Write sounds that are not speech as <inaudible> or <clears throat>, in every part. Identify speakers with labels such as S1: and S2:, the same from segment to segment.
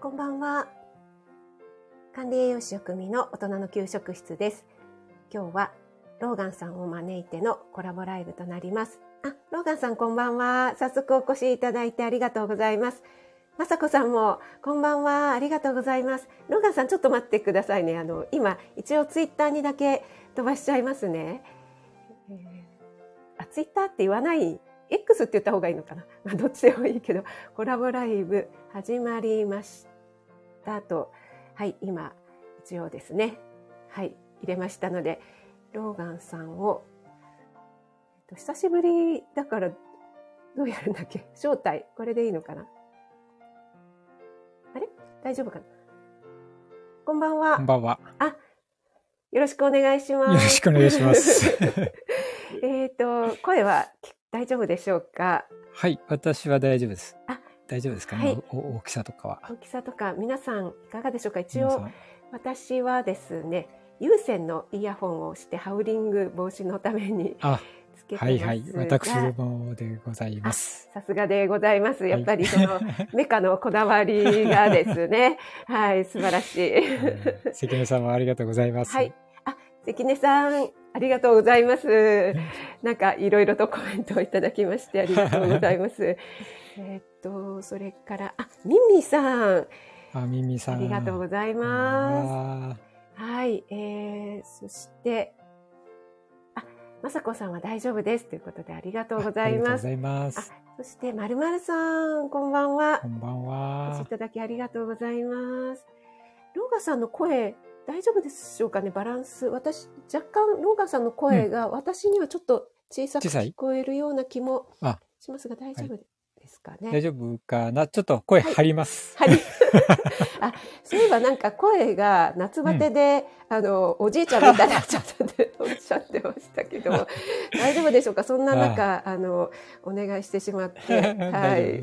S1: こんばんは。管理栄養士食味の大人の給食室です。今日はローガンさんを招いてのコラボライブとなります。あ、ローガンさんこんばんは。早速お越しいただいてありがとうございます。まさこさんもこんばんは。ありがとうございます。ローガンさんちょっと待ってくださいね。あの、今一応ツイッターにだけ飛ばしちゃいますね。えーあ、ツイッターって言わない、X って言った方がいいのかな。まあ、どっちでもいいけど、コラボライブ始まりましたと。はい、今、一応ですね。はい、入れましたので、ローガンさんを、えっと、久しぶりだから、どうやるんだっけ？招待。これでいいのかな？あれ？大丈夫かな？こんばんは。
S2: こんばんは。
S1: よろしくお願いします。
S2: よろしくお願いします。<laughs>
S1: えっと、声はき大丈夫でしょうか？
S2: はい、私は大丈夫です
S1: あ。
S2: 大丈夫ですか？
S1: はい
S2: ね、おお大きさとかは。
S1: 大きさとか、皆さんいかがでしょうか？一応、私はですね、有線のイヤホンをしてハウリング防止のために
S2: あ、
S1: つけてますが、
S2: はいはい。私もでございます。
S1: さすがでございます。やっぱりその、
S2: は <laughs> い
S1: メカのこだわりがですね、<laughs> はい、素晴らしい。
S2: うん関根さんもありがとうございます。
S1: はい。あ、関根さん、ありがとうございます。<laughs> なんかいろいろとコメントをいただきましてありがとうございます。えーっと、それから、あ、ミミさん、
S2: あ、ミミさん。
S1: ありがとうございます。
S2: す。
S1: はい、えー、そして、あ、まさこさんは大丈夫ですということでありがとうございます。
S2: ありがとうございます。
S1: そして、まるまるさん、こんばんは
S2: こ。んばん
S1: お越しい
S2: は。
S1: ただきありがとうございます。ローガさんの声、大丈夫でしょうかね、バランス。私、若干、ローガさんの声が、私にはちょっと小さく聞こえるような気も
S2: あ
S1: しますが、大丈夫ですかね。
S2: 大丈夫かな？ちょっと声張ります。
S1: はい。<laughs> あ、そういえばなんか声が夏バテで、あの、おじいちゃんみたいになっちゃったっておっしゃってましたけども、<laughs> 大丈夫でしょうか？そんな中、あの、お願いしてしまって。<laughs> は
S2: 大
S1: い。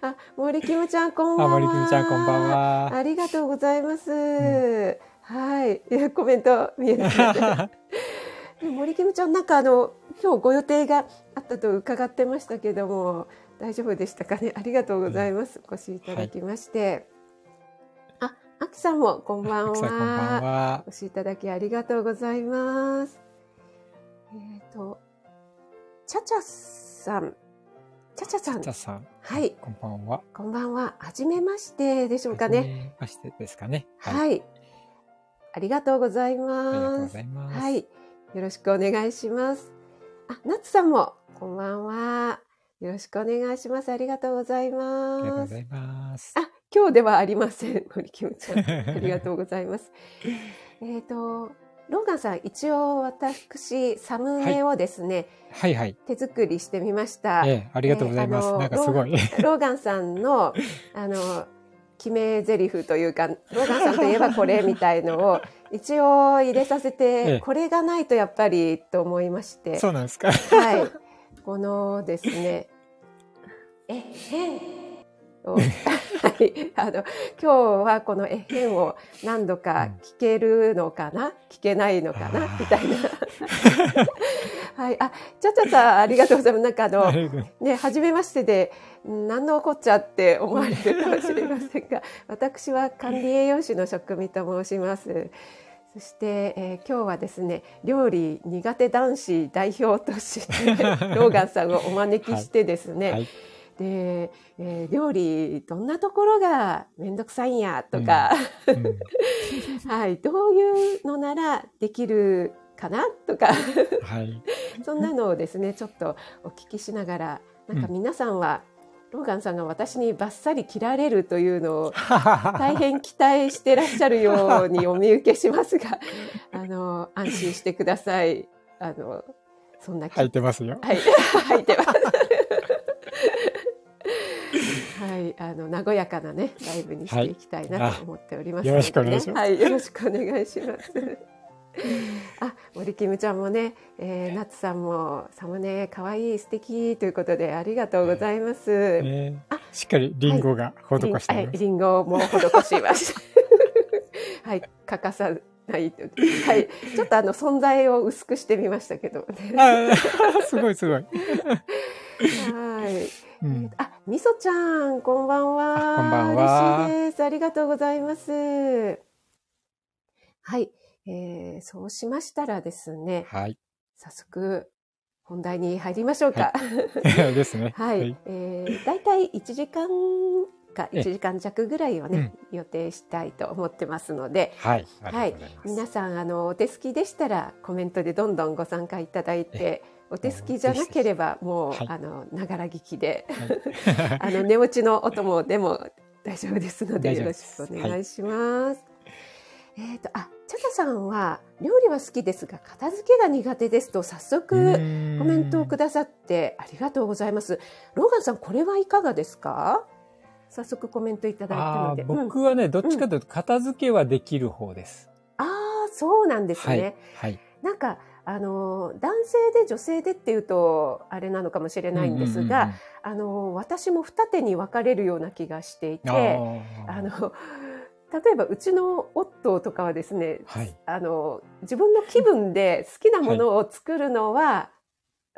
S1: あ、森キムちゃん、こんば
S2: あ、
S1: んは。
S2: 森君ちゃんこんばんは。
S1: ありがとうございます。はい。いやコメント見えなかった。で森キムちゃん、なんかあの、今日ご予定があったと伺ってましたけども、大丈夫でしたかね？ありがとうございます。お越しいただきまして。あ、あきさんもこんばん
S2: 奥さんこんばん
S1: は。
S2: は
S1: お。越しいただきありがとうございます。えっ、と、ちゃちゃさん。ちゃちゃさん
S2: じゃ。あさん、
S1: はい。
S2: こんばんは。
S1: こんばんは。はじめましてでしょうかね。
S2: はじめましてですかね。
S1: はい。ありがとうござい
S2: ありがとう
S1: ます。
S2: ございます。
S1: はい。よろしくお願いします。あ、ナツさんも、こんばんは。よろしくお願いします。ありがとうござい
S2: ありがとう
S1: ます。
S2: ございます。
S1: あ、今日ではありません。森キムちゃん。ありがとうございます。<laughs> えっと、ローガンさん、一応私、サムネをですね、
S2: はいはい。
S1: 手作りしてみました。
S2: ええ、ありがとうございます。
S1: えー
S2: なんかすごい。
S1: ローガンさんの、<laughs> あの、決め台詞というか、<laughs> ローガンさんといえばこれみたいのを一応入れさせて、
S2: ええ
S1: これがないとやっぱりと思いまして、
S2: そうなんですか。
S1: はい。<laughs> このですね、えへんを、<laughs> はい。あの、今日はこのえへんを何度か聞けるのかな、聞けないのかな？みたいな。はい。あ、ちゃちゃさん、ありがとうございます。なんかあの、<laughs> ね、初めましてで、ん何のこっちゃって思われるかもしれませんが、<laughs> 私は管理栄養士の職味と申します。そして、えー今日はですね、料理苦手男子代表として、<laughs> ローガンさんをお招きしてですね、
S2: はい。
S1: で、えー料理どんなところがめんどくさいんやとか、
S2: うん
S1: はい、どういうのならできるかな？とか、
S2: はい。
S1: そんなのをですね、ちょっとお聞きしながら、なんか皆さんは、ローガンさんが私にバッサリ切られるというのを <laughs> 大変期待してらっしゃるようにお見受けしますが、<laughs> あの、安心してください。あの、そんな気
S2: 入ってますよ。
S1: はい、<laughs> 入ってます。はい、あの和やかなねライブにしていきたいなと思っておりますので、ね
S2: よろしくお願いします
S1: はい、よろしくお願いします。あ、森キムちゃんもね、えー、ナツさんもサムネ可愛い素敵ということでありがとうございます。
S2: ねしっかりリンゴが施してます。
S1: はい、リンゴも施しました。<laughs> はい、欠かさないと。はい、ちょっとあの存在を薄くしてみましたけど、ね。
S2: あーすごいすごい。
S1: はい。
S2: うん
S1: あ、みそちゃん、こんばんは。
S2: こんばんは。
S1: 嬉しいです。ありがとうございます。はい、えー、そうしましたらですね。
S2: はい。
S1: 早速本題に入りましょうか。
S2: はい、<laughs> <laughs> ですね。
S1: はい。はい、えー、だいたい1時間か1時間弱ぐらいをね、うん、予定したいと思ってますので、
S2: はい。
S1: はい。皆さん、あの、お手すきでしたらコメントでどんどんご参加いただいて、お手すきじゃなければもう、はい、あのながら聞きで、はい、<laughs> あの寝落ちのお供でも大丈夫ですのでよろしくお願いします。えっ、ー、とあチャタさんは料理は好きですが片付けが苦手ですと早速コメントをくださってありがとうございます。ローガンさんこれはいかがですか？早速コメントいただいたので。
S2: 僕はね、うん、どっちかというと片付けはできる方です。
S1: うん、ああそうなんですね。
S2: はい。はい、
S1: なんかあの男性で女性でっていうとあれなのかもしれないんですが、あの私も二手に分かれるような気がしていてあの例えばうちの夫とかはですね、はい、あの自分の気分で好きなものを作るのは、は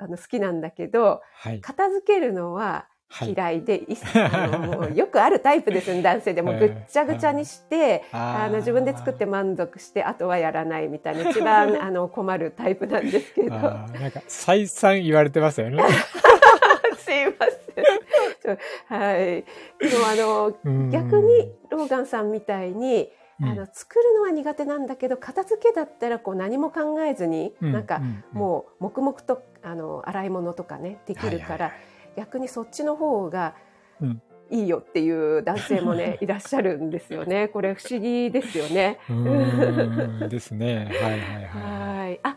S1: い、あの好きなんだけど、はい、片付けるのは嫌いで、はい、<laughs> よくあるタイプですね男性で。もぐっちゃぐちゃにして、あの自分で作って満足してあとはやらないみたいな一番 <laughs> あの困るタイプなんですけど。な
S2: んか再三言われてますよね。<laughs>
S1: すいませんはいでもあの逆にローガンさんみたいにあの作るのは苦手なんだけど片付けだったらこう何も考えずに、うん、なんかもう黙々とあの洗い物とかねできるから、逆にそっちの方がいいよっていう男性もね、<laughs> いらっしゃるんですよね。これ不思議ですよね。
S2: ですね。はいはい
S1: はい。<laughs> はい。あ、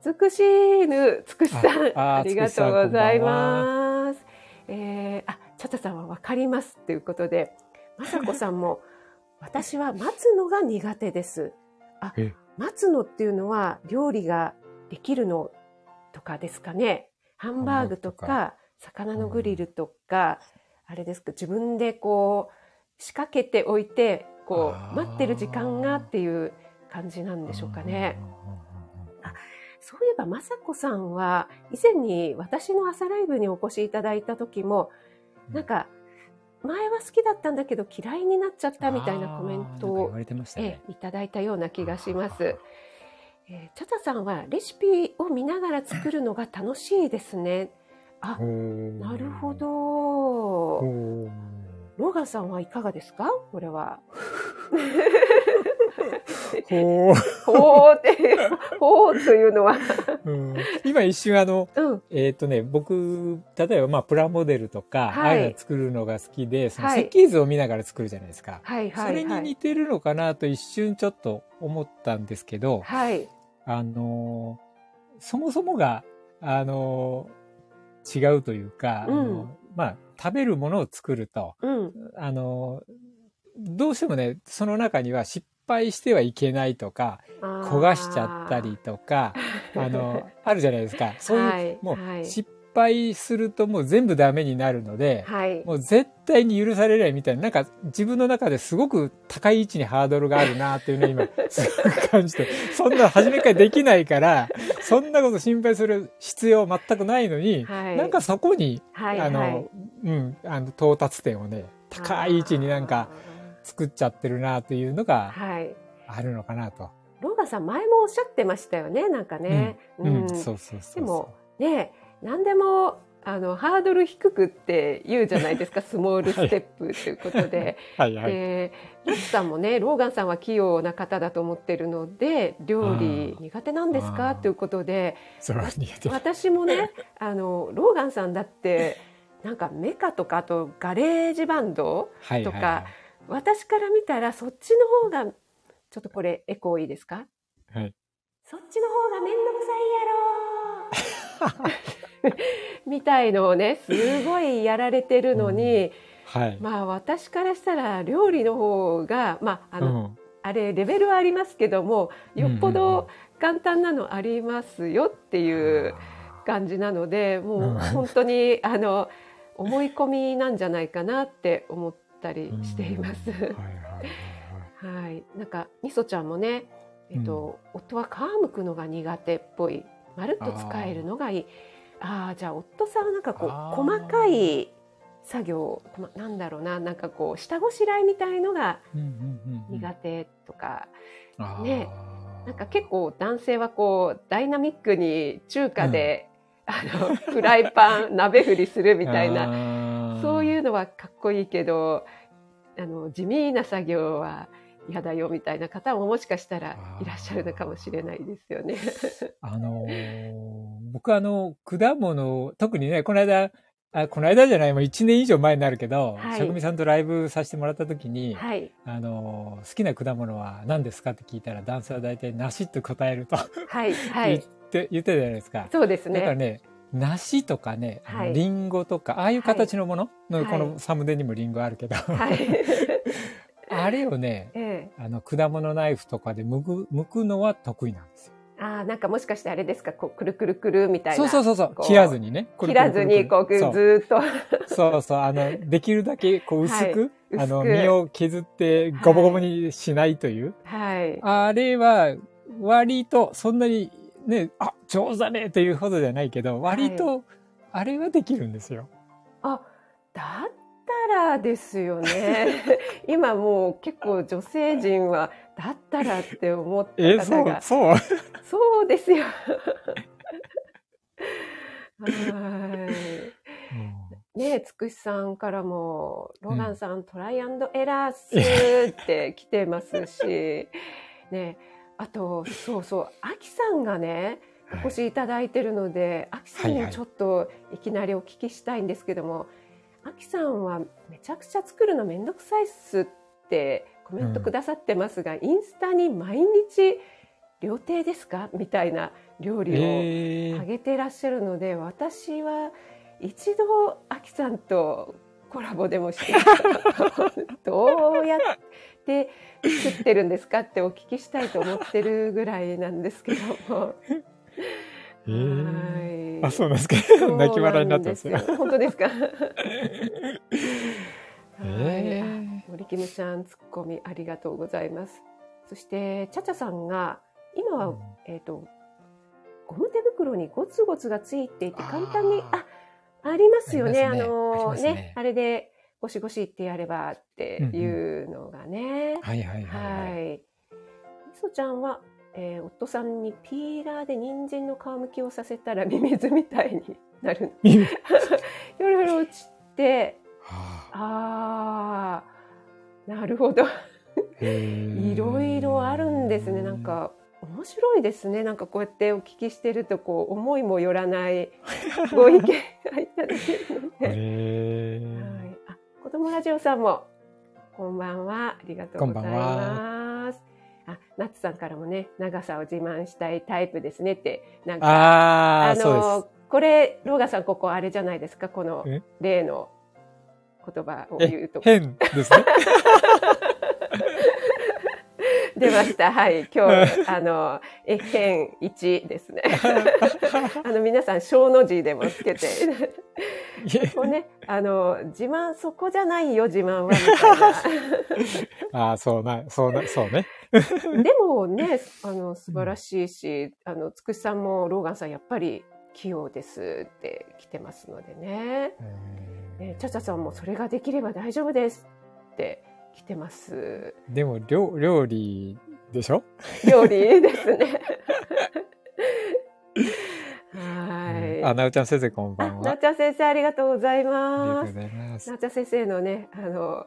S1: つくしぬ、つくしさん、ありがとうございます。えー、あ、ちゃたさんはわかりますっていうことで、まさこさんも、私は待つのが苦手です。あ、待つのっていうのは料理ができるのとかですかね。ハンバーグとか、魚のグリルとか、あれですか自分でこう仕掛けておいてこう待ってる時間がっていう感じなんでしょうかね。あそういえば雅子さんは以前に私の朝ライブにお越しいただいた時もなんか前は好きだったんだけど嫌いになっちゃったみたいなコメントを、
S2: ね、
S1: いただいたような気がします。えー、チャタさんはレシピを見ながら作るのが楽しいですね。あ、なるほど。ローガンさんはいかがですか？これは。<laughs> <laughs>
S2: ほう。
S1: ほうって、ほうというのは。
S2: うん、今一瞬あの、うん、えっ、ー、とね、僕、例えばまあプラモデルとか、はい、ああいうの作るのが好きで、その設計図を見ながら作るじゃないですか。はい、はい、それに似てるのかなと一瞬ちょっと思ったんですけど、
S1: はい。
S2: あのそもそもが、あの違うというか、うん、あのまあ、食べるものを作ると、
S1: うん、
S2: あの、どうしてもね、その中には失敗してはいけないとか、焦がしちゃったりとか、<laughs> あの、あるじゃないですか。そういう、はい、もう、失敗するともう全部ダメになるので、はい、もう絶対に許されないみたいな、なんか自分の中ですごく高い位置にハードルがあるなっていうのを今、<laughs> すごく感じて、そんな初めからできないから、そんなこと心配する必要全くないのに、はい、なんかそこに、はい、あの、はい、うん、あの、到達点をね、高い位置になんか作っちゃってるなというのが、あるのかなと。
S1: ローガさん前もおっしゃってましたよね、なんかね。
S2: うん、うん、そうそうそう
S1: でも、ね、何でもあのハードル低くって言うじゃないですか <laughs> スモールステップということで。
S2: はい。はい、
S1: でロッさんもねローガンさんは器用な方だと思ってるので料理苦手なんですか？ということで私もねあのローガンさんだってなんかメカとかあとガレージバンドとか、はいはいはい、私から見たらそっちの方がちょっとこれエコーいいですか、
S2: はい、
S1: そっちの方が面倒くさいやろ。<laughs> みたいのをねすごいやられてるのに、
S2: うん。はい、
S1: まあ私からしたら料理の方がまああの、うん、あれレベルはありますけどもよっぽど簡単なのありますよっていう感じなので、もう本当にあの思い込みなんじゃないかなって思ったりしています。はい、なんかみそちゃんもね、えっと、うん、夫は皮むくのが苦手っぽい、まるっと使えるのがいい。ああじゃあ夫さんはなんかこう細かい作業、ま、なんだろうななんかこう下ごしらえみたいのが苦手とか、ね。なんか結構男性はこうダイナミックに中華で、うん、あのフライパン鍋振りするみたいなそういうのはかっこいいけどあの地味な作業は嫌だよみたいな方ももしかしたらいらっしゃるのかもしれないですよね。<laughs>
S2: あのー、僕あの果物特にねこの間あこの間じゃないもう1年以上前になるけど、はい、職人さんとライブさせてもらった時に、はい、あの好きな果物は何ですかって聞いたら男性は大体梨って答えるとはい、はい、<laughs> 言って言ってたじゃないですか。
S1: そうですね。
S2: だからね梨とかね、はい、リンゴとかああいう形のもの、はい、このサムネにもリンゴあるけど、はい、<laughs> あれをね、ええ、あの果物ナイフとかで剥く剥くのは得意なんですよ。
S1: ああ、なんかもしかしてあれですか、こう、くるくるくるみたいな。
S2: そうそうそうそう、切らずにね。
S1: 切らずに、こう、ずっと。
S2: そうそう、あの、できるだけ、こう、薄く、はい、あの、身を削って、ゴボゴボにしないという。はい。あれは、割と、そんなに、ね、あ、上手だねというほどじゃないけど、割と、あれはできるんですよ。
S1: あ、だったらですよね。<laughs> 今もう結構女性陣はだったらって思った方が。
S2: そう、そう？<laughs>
S1: そうですよ。<laughs> はい。ねつくしさんからも、ローガンさん、うん、トライアンドエラースって来てますし、ね、あと、そうそう、アキさんがね、お越しいただいてるので、アキさんにちょっといきなりお聞きしたいんですけども、はいはいアキさんはめちゃくちゃ作るのめんどくさいっすってコメントくださってますが、うん、インスタに毎日料亭ですか？みたいな料理をあげてらっしゃるので、えー、私は一度アキさんとコラボでもして <laughs> どうやって作ってるんですかってお聞きしたいと思ってるぐらいなんですけども。<laughs>
S2: えー、はい。あ、そうなんですか。泣き笑いになってますよ。
S1: 本当ですか？<laughs> えー、森キムちゃんツッコミありがとうございます。そしてチャチャさんが今は、うん、えっ、ー、とゴム手袋にゴツゴツがついていて簡単にあありますよね。あ、ね、のね、ね、あれでゴシゴシってやればっていうのがね。
S2: うんうん、はいはいはい、はい。み
S1: そちゃんはえー、夫さんにピーラーで人参の皮むきをさせたらミミズみたいになる。ひょろひょろ落ちて、はあ、あなるほど。いろいろあるんですね。なんか面白いですね。なんかこうやってお聞きしてるとこう思いもよらないご意見がいただけるので。<laughs> はい、あ、子供ラジオさんもこんばんは。ありがとうございます。あ、ナッツさんからもね、長さを自慢したいタイプですねって、なんか、ああの、これ、ローガさん、ここあれじゃないですか、この例の言葉を言うと。
S2: 変ですね。<laughs>
S1: 出ました。はい。<laughs> 今日、あの、え、変1ですね。<laughs> あの、皆さん、小の字でもつけて。こうね、あの、自慢、そこじゃないよ、自慢は、みたい
S2: な。<laughs> ああ、そうな、そうな、そうね。
S1: でもね、あの、素晴らしいし、あの、つくしさんも、ローガンさん、やっぱり、器用ですって来てますのでね。ねチャチャさんも、それができれば大丈夫ですって来てます。
S2: でも、料料理でしょ？
S1: 料理ですね。<laughs> はい。
S2: あ、なおちゃん先生こんばんは。
S1: なおちゃん先生ありがとうございます。ありがとうございます。なおちゃん先生のね、あの、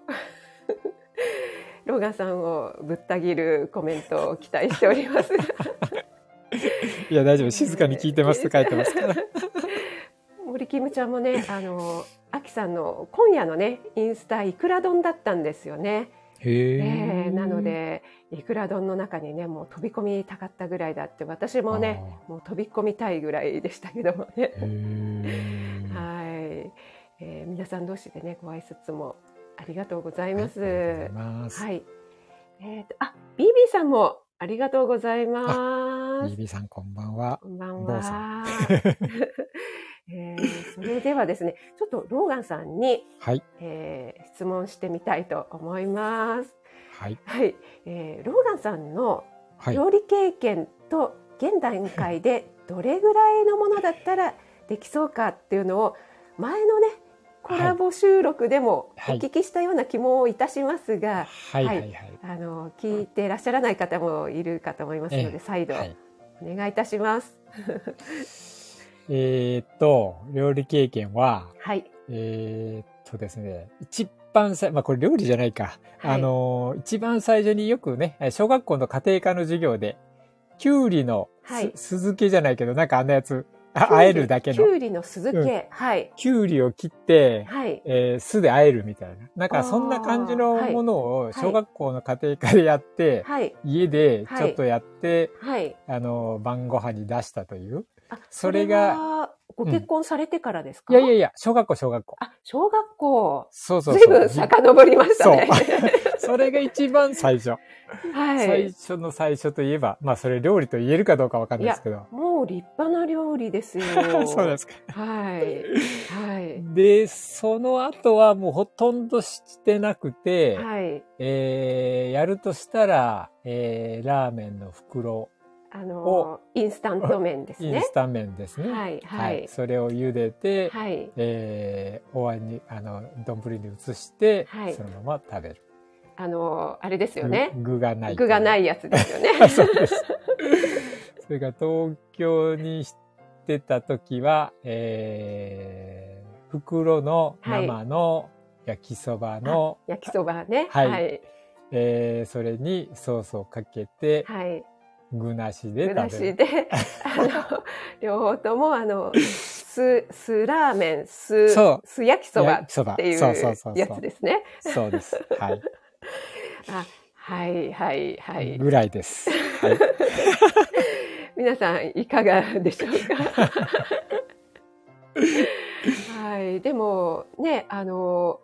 S1: <laughs> ローガンさんをぶった切るコメントを期待しております。<laughs>
S2: いや、大丈夫。静かに聞いてますって書いてますから。
S1: 森キムちゃんもね、あの、アキさんの今夜のね、インスタいくら丼だったんですよね。
S2: へえ
S1: ー、なのでいくら丼の中にねもう飛び込みたかったぐらいだって私もねもう飛び込みたいぐらいでしたけどもね。はい、えー、皆さん同士でねご挨拶もありがとうございます。はい。えっ、ー、と、あ、ビービーさんもありがとうございます。
S2: ビービーさんこんばんは。
S1: こんばんは。<laughs> えー、それではですね、ちょっとローガンさんに、はい、えー、質問してみたいと思います。
S2: はい。
S1: はい。えー、ローガンさんの料理経験と現段階でどれぐらいのものだったらできそうかっていうのを前のねコラボ収録でもお聞きしたような気もいたしますが、
S2: はい、はい、はい、
S1: あの聞いていらっしゃらない方もいるかと思いますので、再度お願いいたします。<laughs>
S2: えっと、料理経験は、
S1: はい。
S2: えっとですね、一番最、まあこれ料理じゃないか。はい、あの、一番最初によくね、小学校の家庭科の授業で、きゅうりのす、はい、酢漬けじゃないけど、なんかあんなやつ、あえるだけの。きゅ
S1: うりの酢漬け、うん、はい。
S2: きゅうりを切って、はい。えー、酢であえるみたいな。なんかそんな感じのものを小学校の家庭科でやって、はい。家でちょっとやって、はい。あの、晩ご飯に出したという。
S1: あ、それが、ご結婚されてからですか、
S2: うん、いやいやいや、小学校、小学校。
S1: あ、小学校。
S2: そうそうそう。
S1: 随分遡りましたね。
S2: そう。それが一番最初。はい。最初の最初といえば、まあそれ料理と言えるかどうかわかんないですけど。
S1: もう立派な料理ですよ。<laughs>
S2: そうですか。
S1: はい。はい。
S2: で、その後はもうほとんどしてなくて、はい。えー、やるとしたら、えー、ラーメンの袋
S1: あのインスタント麺ですね。
S2: インスタ麺ですね。はい、はい、はい。それを茹でて、はい、えー、お椀に、あの、丼に移して、はい、そのまま食べる。
S1: あの、あれですよね。
S2: 具がない。
S1: 具がないやつですよね。<laughs>
S2: そうです。それが東京にしてた時は、えー、袋の生の焼きそばの、
S1: はい、焼きそばね。
S2: はい。はい、えー、それにソースをかけて、はい。具なしで
S1: 具なしで、あの、両方とも、あの、酢、酢ラーメン、酢、酢焼きそばっていうやつですね。
S2: そうです。はい。<laughs>
S1: あ、はいはいはい。
S2: ぐらいです。はい、<laughs>
S1: 皆さんいかがでしょうか？<laughs> はい。でもね、あの、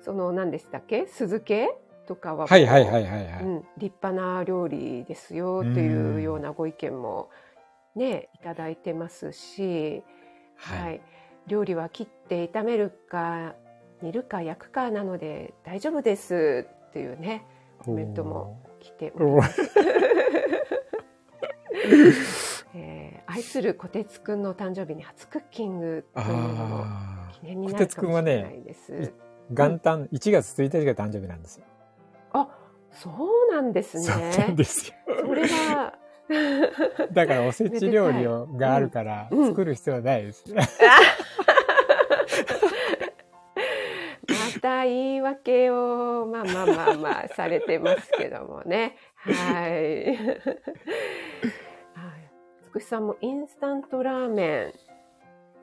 S1: その何でしたっけ？酢漬け？とかは、
S2: はいはいはいはい、はい、う
S1: ん、立派な料理ですよというようなご意見もね、いただいてますし、はい、はい、料理は切って炒めるか煮るか焼くかなので大丈夫ですっていうねコメントも来ております。<laughs> えー、愛するこてつくんの誕生日に初クッキングというのも記念になるかもしれないです。
S2: 元旦1月1日が誕生日なんですよ。
S1: あ、そうなんですね。
S2: そうなんですよ。
S1: それは、
S2: だからおせち料理をがあるから作る必要はないです。ま
S1: た言い訳を、まあまあまあまあされてますけどもね。はい。つくしさんもインスタントラーメン。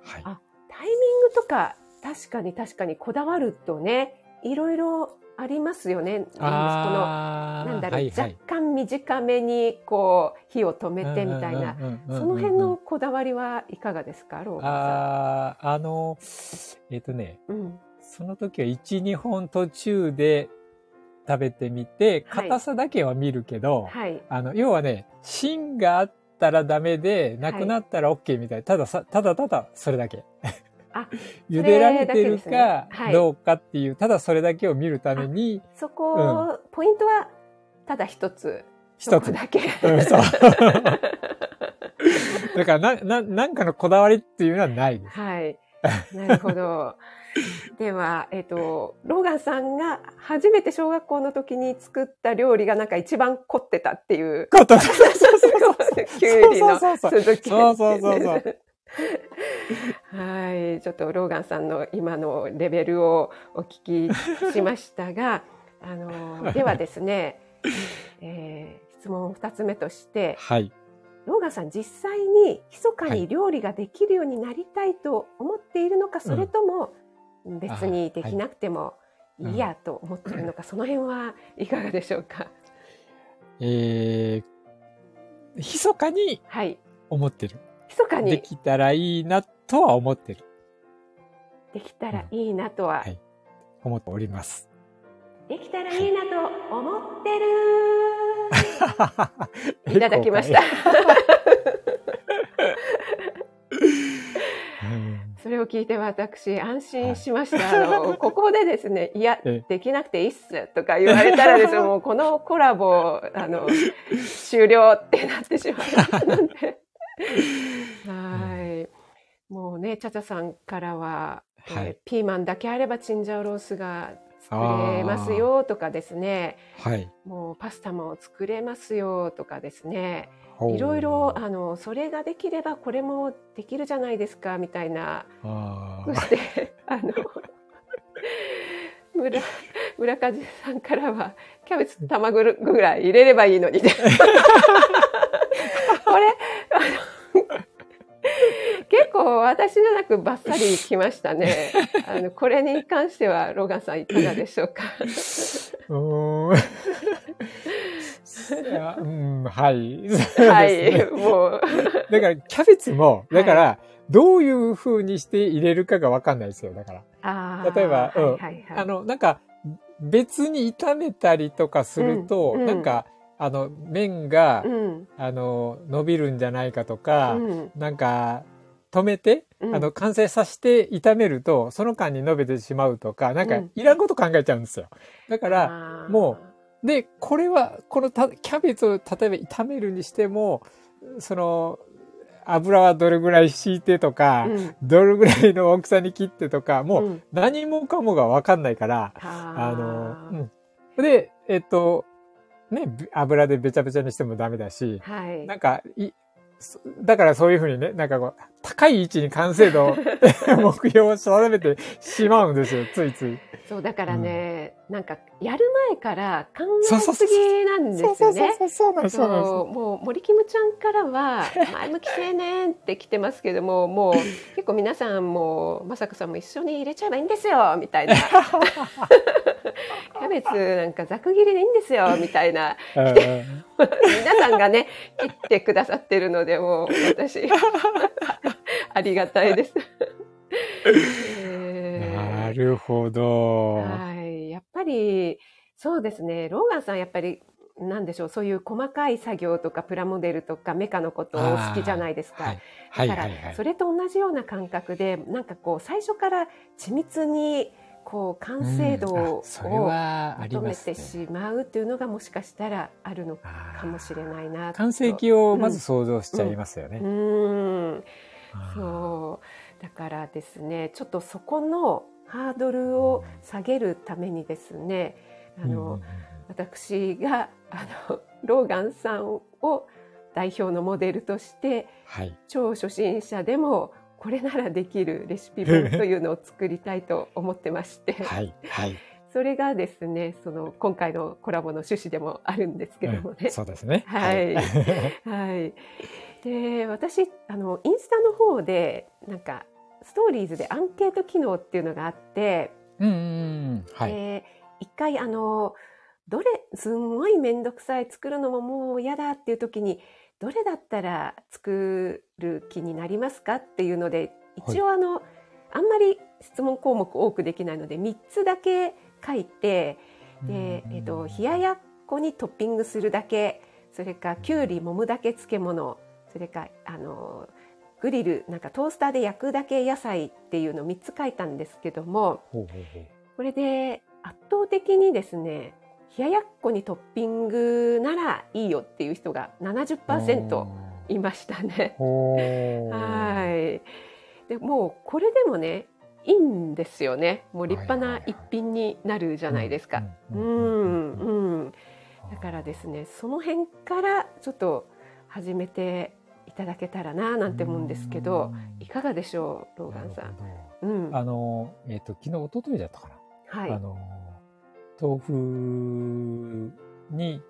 S1: はい。あ、タイミングとか確かに確かにこだわるとね、いろいろありますよね。このなんだろう、はいはい、若干短めにこう火を止めてみたいな、その辺のこだわりはいかがですか、ロー
S2: ああのえっ、ー、とね、うん、その時は一二本途中で食べてみて硬さだけは見るけど、はい、あの要はね芯があったらダメでなくなったら OK みたいな、たださただただそれだけ。茹 <laughs> でられてるかどうかっていう、ただそれだけを見るために。
S1: そこ、うん、ポイントはただ一つ。
S2: 一つ
S1: だけ。
S2: うん、そう。<laughs> だからな、な、なんかのこだわりっていうのはないです。
S1: はい。なるほど。では、えっ、ー、と、ローガンさんが初めて小学校の時に作った料理がなんか一番凝ってたっていう。
S2: 凝ってた。そうそうそう。
S1: きゅうりの鈴木。
S2: そうそうそうそう。<laughs>
S1: はい、ちょっとローガンさんの今のレベルをお聞きしましたが、<laughs> あのではですね、えー、質問2つ目として、
S2: はい、
S1: ローガンさん実際に密かに料理ができるようになりたいと思っているのか、はい、それとも別にできなくてもいいやと思っているのか、<laughs> その辺はいかがでしょうか？
S2: えー、密かに思ってる。
S1: 密かに。
S2: できたらいいなとは思ってる。
S1: できたらいいなとは、
S2: はい、思っております。
S1: できたらいいなと思ってる。いただきました。<laughs> それを聞いて私安心しました。あの、ここでですね、<laughs> いや、できなくていいっすとか言われたらですよ、<laughs> もうこのコラボ、あの、終了ってなってしまうので。はい。もうね、ちゃちゃさんからは、はい、ピーマンだけあればチンジャオロースが作れますよとかですね、はい、もうパスタも作れますよとかですね。いろいろあのそれができればこれもできるじゃないですかみたいな。そしてあの村村梶さんからはキャベツ卵ぐらい入れればいいのに。<laughs> これ？あの結構私じゃなくばっさりきましたね。<laughs> あのこれに関してはロガンさんいかがでしょうか？<laughs>
S2: うん、はい。
S1: はい、もう。
S2: だからキャベツも、だから、どういうふうにして入れるかがわかんないですよ。だから。例えば、うん、あの、なんか、別に炒めたりとかすると、なんか、あの、麺が、うん、あの、伸びるんじゃないかとか、うん、なんか、止めて、うん、あの、完成させて炒めると、その間に伸びてしまうとか、なんか、いらんこと考えちゃうんですよ。だから、もう、で、これは、このキャベツを例えば炒めるにしても、その、油はどれぐらい敷いてとか、うん、どれぐらいの大きさに切ってとか、もう何もかもがわかんないから、うん、あの、うん。で、えっと、ね、油でべちゃべちゃにしてもダメだし、はい、なんかい、だからそういうふうにね、なんかこう、高い位置に完成度、<laughs> 目標を定めてしまうんですよ、ついつい。
S1: そう、だからね、うん、なんか、やる前から考えすぎなんですよね。そうそうそうなんです。もう、森キムちゃんからは、前向き青年って来てますけども、もう、結構皆さんも、まさかさんも一緒に入れちゃえばいいんですよ、みたいな。<laughs> キャベツなんかざく切りでいいんですよ、みたいな。皆さんがね、切ってくださってるので、もう、私、ありがたいです。
S2: なるほど。
S1: はい。やっぱり、そうですね。ローガンさん、やっぱり、なんでしょう、そういう細かい作業とかプラモデルとかメカのことを好きじゃないですか。はい、だから、それと同じような感覚で、なんかこう、最初から緻密に、こう完成度を求めてしまうっていうのがもしかしたらあるのかもしれないな
S2: 完成形をまず想像しちゃいますよね。うん、
S1: うんそう。だからですねちょっとそこのハードルを下げるためにですねあの、うん、私があのローガンさんを代表のモデルとして、はい、超初心者でもこれならできるレシピ本というのを作りたいと思ってまして、はいはい、それがですねその今回のコラボの趣旨でもあるんですけどもね。うん、
S2: そうですね。
S1: はい、はい、<laughs> で私あのインスタの方でなんかストーリーズでアンケート機能っていうのがあって、うんうんはい、で一回あのどれすんごい面倒くさい作るのももう嫌だっていう時にどれだったら作る気になりますかっていうので一応あの、はい、あんまり質問項目多くできないので3つだけ書いてで、えっと、冷ややっこにトッピングするだけそれからきゅうりもむだけ漬物それからあのグリルなんかトースターで焼くだけ野菜っていうのを3つ書いたんですけどもこれで圧倒的にですね冷ややっこにトッピングならいいよっていう人が70%いましたね。はいでもうこれでもねいいんですよねもう立派な一品になるじゃないですか。うんうんだからですねその辺からちょっと始めていただけたらななんて思うんですけどいかがでしょうローガンさん。
S2: うん、あのえっ、ー、と昨日一昨日だったかな。はい。あの豆腐に、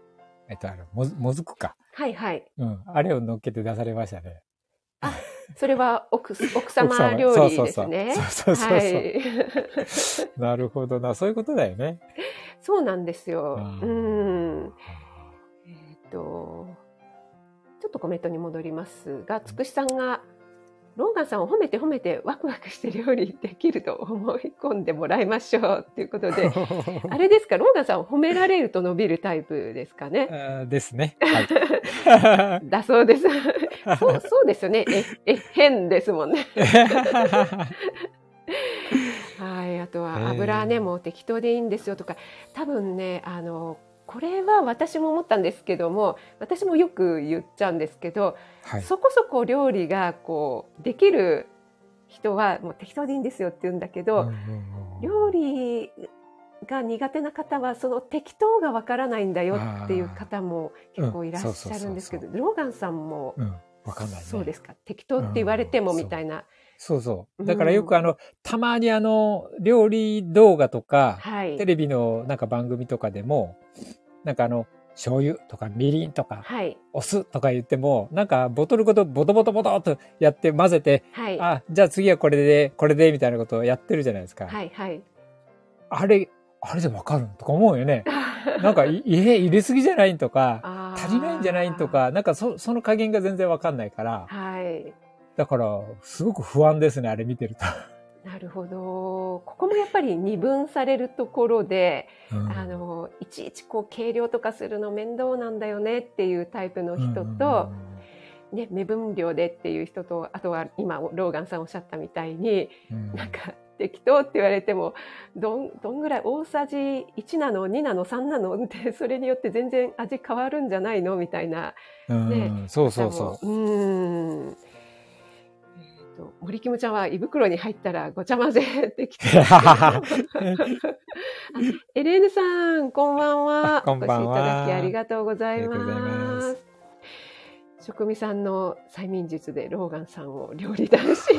S2: えっと、あの、もず、もずくか。
S1: はいはい。
S2: うん。あれを乗っけて出されましたね。
S1: あ、それは奥、<laughs> 奥様料理ですね。
S2: そうそうそう。はい、なるほどな。そういうことだよね。
S1: そうなんですよ。うん。えっ、ー、と、ちょっとコメントに戻りますが、つくしさんが、ローガンさんを褒めて褒めてワクワクして料理できると思い込んでもらいましょうということで、<laughs> あれですか、ローガンさんを褒められると伸びるタイプですかね？
S2: ですね。は
S1: い、だそうです。<laughs> そうそうですよね。え、え、変ですもんね。<laughs> はい、あとは油ね、もう適当でいいんですよとか、多分ね、あの、これは私も思ったんですけども私もよく言っちゃうんですけど、はい、そこそこ料理がこうできる人はもう適当でいいんですよって言うんだけど、料理が苦手な方はその適当がわからないんだよっていう方も結構いらっしゃるんですけど、ローガンさんも、
S2: うん、わかんない、ね、
S1: そうですか？適当って言われてもみたいな。
S2: そうそう。だからよくあの、たまにあの、料理動画とか、はい、テレビのなんか番組とかでも、なんかあの、醤油とかみりんとか、はい、お酢とか言っても、なんかボトルごとボトボトボトとやって混ぜて、はい、あ、じゃあ次はこれで、これでみたいなことをやってるじゃないですか。はいはい。あれ、あれでわかるとか思うよね。<laughs> なんか、い、入れすぎじゃないとか、足りないんじゃないとか、なんかそ、その加減が全然わかんないから。はい。だから、すごく不安ですね、あれ見てると。
S1: なるほど。ここもやっぱり二分されるところで、うん、あの、いちいちこう計量とかするの面倒なんだよねっていうタイプの人と、ね、目分量でっていう人と、あとは今、ローガンさんおっしゃったみたいに、うん、なんか、適当って言われても、どん、どんぐらい、大さじ1なの ?2 なの ?3 なのって、<laughs> それによって全然味変わるんじゃないのみたいな。
S2: ね、そうそうそう。
S1: うん。と、森キムちゃんは胃袋に入ったらごちゃ混ぜできて。<laughs> エレーヌさん、こんばんは。
S2: こんばんは。
S1: お越しいただきありがとうございます。職味さんの催眠術でローガンさんを料理男子。<laughs>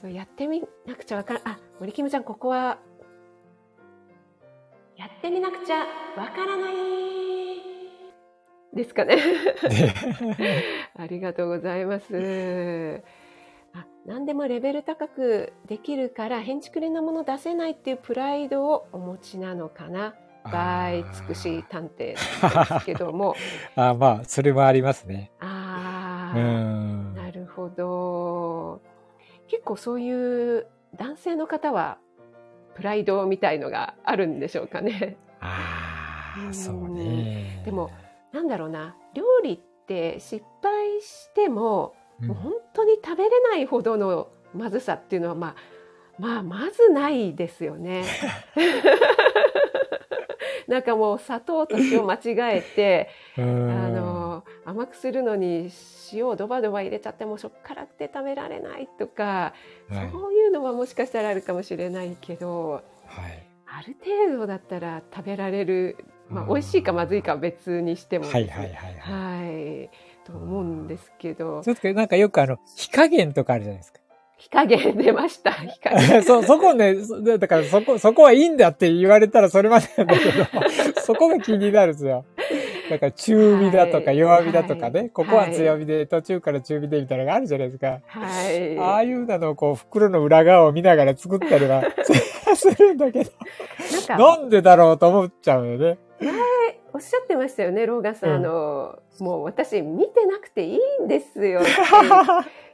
S1: そうやってみなくちゃわからあ、森キムちゃん、ここは、やってみなくちゃわからない。ですかね。<laughs> ありがとうございます。あ何でもレベル高くできるから変築りなもの出せないっていうプライドをお持ちなのかな。大尽くし探偵ですけども。<laughs>
S2: あまあ、それもありますね。
S1: ああ、なるほど。結構そういう男性の方はプライドみたいのがあるんでしょうかね。
S2: ああ、そうね。
S1: でも、なんだろうな。料理って失敗しても、もう本当に食べれないほどのまずさっていうのはまあまあまずないですよね。<laughs> なんかもう砂糖と塩間違えて <laughs> あの甘くするのに塩をドバドバ入れちゃってもしょっからくて食べられないとか、はい、そういうのはもしかしたらあるかもしれないけど、はい、ある程度だったら食べられるまあ、美味しいかまずいかは別にしても、はいはいはいはい。はい。と思うんですけど。
S2: ちょっとなんかよくあの、火加減とかあるじゃないですか。
S1: 火加減出ました。<laughs> 火加減。
S2: そ、そこね、だからそこ、そこはいいんだって言われたらそれまでなんだけど、<laughs> そこが気になるんですよ。だから中火だとか弱火だとかね、はい、ここは強火で、途中から中火でみたいなのがあるじゃないですか。はい。ああいうのをこう袋の裏側を見ながら作ったりは <laughs> するんだけど、なんでだろうと思っちゃうよね。
S1: 前おっしゃってましたよね、ローガさん。うん、あの、もう私見てなくていいんですよっ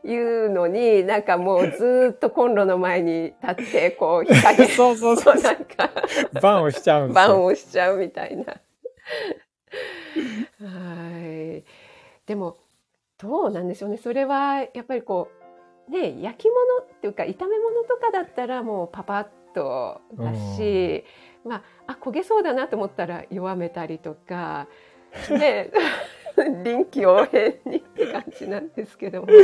S1: ていうのに、<laughs> なんかもうずっとコンロの前に立って、こう、光 <laughs>
S2: そうそうそう。なんか、バンをしちゃうんです
S1: バンをしちゃうみたいな。はい。でも、どうなんでしょうね。それは、やっぱりこう、ね、焼き物っていうか、炒め物とかだったらもうパパッとだし、うんまあ、あ焦げそうだなと思ったら弱めたりとか、<laughs> ね、<laughs> 臨機応変にって感じなんですけども。はい。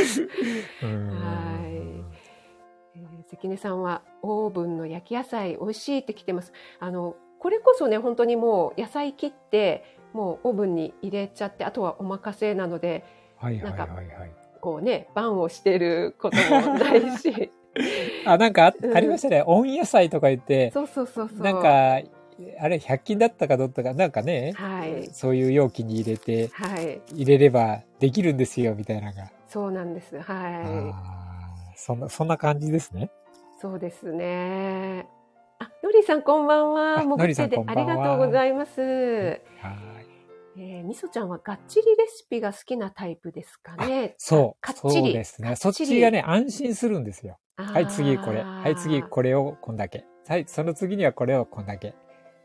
S1: えー、関根さんはオーブンの焼き野菜美味しいって来てます。あの、これこそね、本当にもう野菜切って、もうオーブンに入れちゃって、あとはお任せなので、はいはいはい、はい、こうね、バンをしてることもないし、
S2: あ、なんかあありましたね。温野菜とか言って、
S1: そうそうそうそう。
S2: なんか、あれ、100均だったかどうったか、なんかね、はい、そういう容器に入れて、はい、入れればできるんですよ、みたいなのが。
S1: そうなんです。はい。
S2: そんな、そんな感じですね。
S1: そうですね。あ、のりさんこんばんは。もぐでありがとうございます。はいえー、みそちゃんはがっちりレシピが好きなタイプですかね。
S2: そう。かっちり。そうですね。そっちがね、安心するんですよ。はい、次これ。はい、次これをこんだけ。はい、その次にはこれをこんだけ。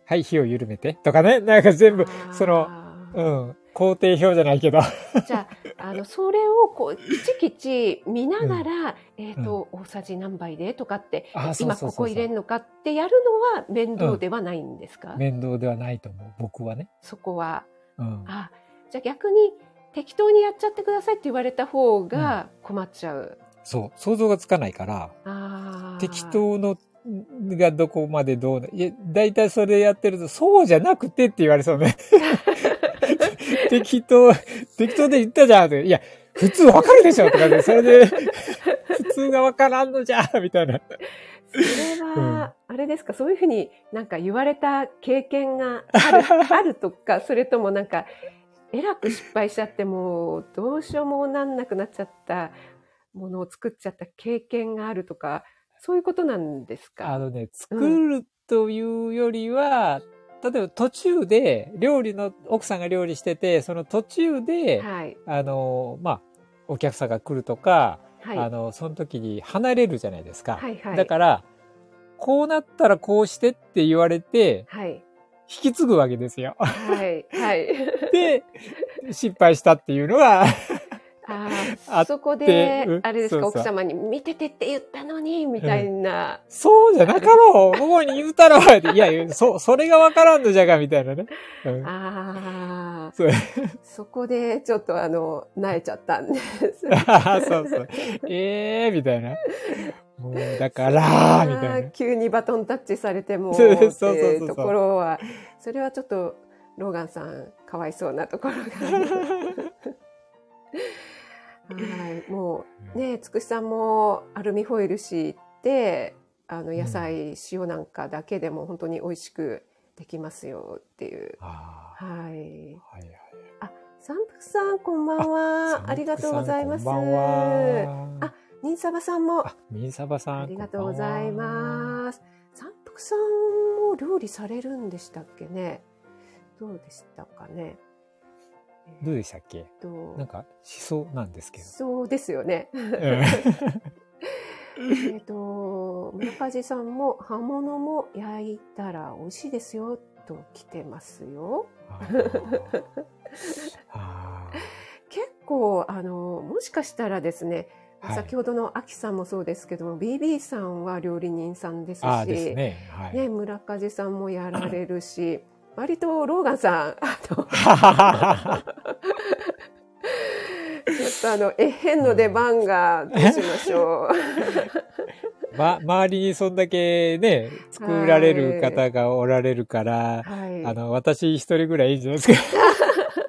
S2: はい、火を緩めて。とかね。なんか全部、その、うん、工程表じゃないけど。
S1: じゃあ、あの、それをこう、きちきち見ながら、うん、えっ、ー、と、うん、大さじ何杯でとかって、今ここ入れるのかってやるのは面倒ではないんですか、
S2: うん、面倒ではないと思う。僕はね。
S1: そこは。うん、あじゃあ逆に適当にやっちゃってくださいって言われた方が困っちゃう。
S2: うん、そう。想像がつかないから、適当のがどこまでどういや、だいたいそれやってると、そうじゃなくてって言われそうね。<laughs> 適当、適当で言ったじゃんって。いや、普通わかるでしょとかで、それで、普通がわからんのじゃみたいな。
S1: それは、あれですか、そういうふうになんか言われた経験がある <laughs> あるとか、それともなんか、えらく失敗しちゃってもうどうしようもなんなくなっちゃったものを作っちゃった経験があるとか、そういうことなんですか？
S2: あのね、作るというよりは、うん、例えば途中で料理の、奥さんが料理してて、その途中で、はい、あの、まあ、お客さんが来るとか、はい、あの、その時に離れるじゃないですか。はいはい、だから、こうなったらこうしてって言われて、はい、引き継ぐわけですよ。はい。はい。<laughs> で、失敗したっていうのは
S1: ああそこで、あれですか、奥様に見ててって言ったのに、みたいな。
S2: うん、そうじゃなかろう、ここに言うたら、いや、そ、それがわからんのじゃが、みたいなね。うん、あ
S1: あ。そそこで、ちょっとあの、泣いちゃったんです。<laughs>
S2: そうそう。ええー、みたいな。もう、だから、みたいな。
S1: 急にバトンタッチされても、そうそうそうそう。ところは、それはちょっと、ローガンさん、かわいそうなところが。はい、もうね、つくしさんもアルミホイル敷いて、あの野菜、うん、塩なんかだけでも本当に美味しくできますよっていう。はい。はいはい。あ、三福さんこんばんは。ありがとうございます。こんばんは。あ、ミンサバさんも。
S2: ミンサバさん。
S1: ありがとうございます。三福さんも料理されるんでしたっけね。どうでしたかね。
S2: どうでしたっけ、と、なんかしそうなんですけど。
S1: そうですよね。えっと、村梶さんも葉物も焼いたら美味しいですよと来てますよ。<laughs> 結構、あの、もしかしたらですね、はい、先ほどのアキさんもそうですけども、BB さんは料理人さんですし、ねはい、ね、村梶さんもやられるし、割とローガンさん、あの、<laughs> ちょっとあの、えへんの出番がどうしましょ
S2: う。<laughs> ま、周りにそんだけね、作られる方がおられるから、はい、あの、私一人ぐらいいいんじゃないですか。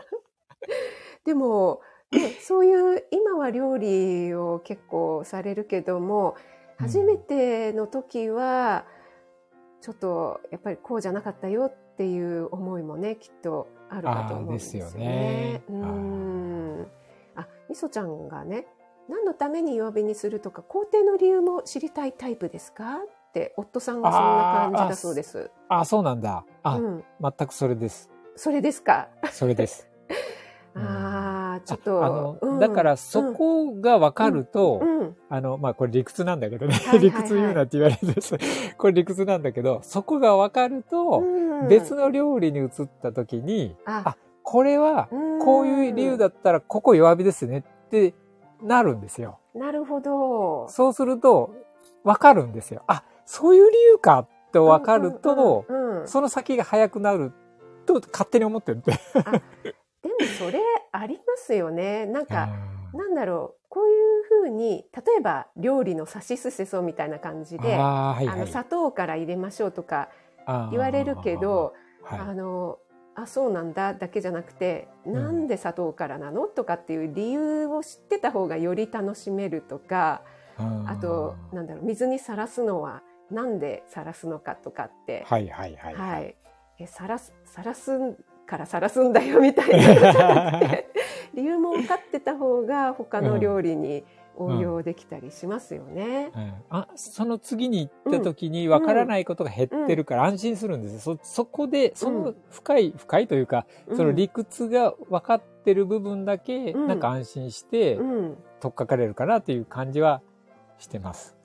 S2: <laughs>
S1: でも、ね、そういう、今は料理を結構されるけども、初めての時は、ちょっとやっぱりこうじゃなかったよっていう思いもねきっとあるかと思うんですよね。よねうんあみそちゃんがね何のために弱火にするとか工程の理由も知りたいタイプですか？って夫さんがそんな感じだそうです。
S2: あそうなんだあ、うん、全くそれです。
S1: それですか。
S2: それです。<laughs>
S1: ああ、ちょっと。
S2: あの、うん、だからそこが分かると、うんうん、あの、まあ、これ理屈なんだけどね。<laughs> 理屈言うなって言われるんです。<laughs> これ理屈なんだけど、そこが分かると、別の料理に移った時に、あこれは、こういう理由だったら、ここ弱火ですねってなるんですよ。
S1: なるほど。
S2: そうすると、分かるんですよ。あ、そういう理由かって分かると、その先が早くなると勝手に思ってるんで。
S1: でもそれありますよね。なんか、なんだろう。こういうふうに、例えば料理のさしすせそみたいな感じで、あはいはい、あの砂糖から入れましょうとか言われるけど、あはい、あの、あ、そうなんだだけじゃなくて、なんで砂糖からなのとかっていう理由を知ってた方がより楽しめるとか、あと、なんだろう、水にさらすのはなんでさらすのかとかって、はいはいはい、はい。はい、え、さらす、さらすからさらすんだよみたいな。<laughs> 理由も分かってた方が他の料理に応用できたりしますよね。
S2: うん。うん、あその次に行った時に分からないことが減ってるから安心するんです、うん、そそこでその深い、深いというかその理屈が分かってる部分だけなんか安心して取っかかれるかなという感じはしてます。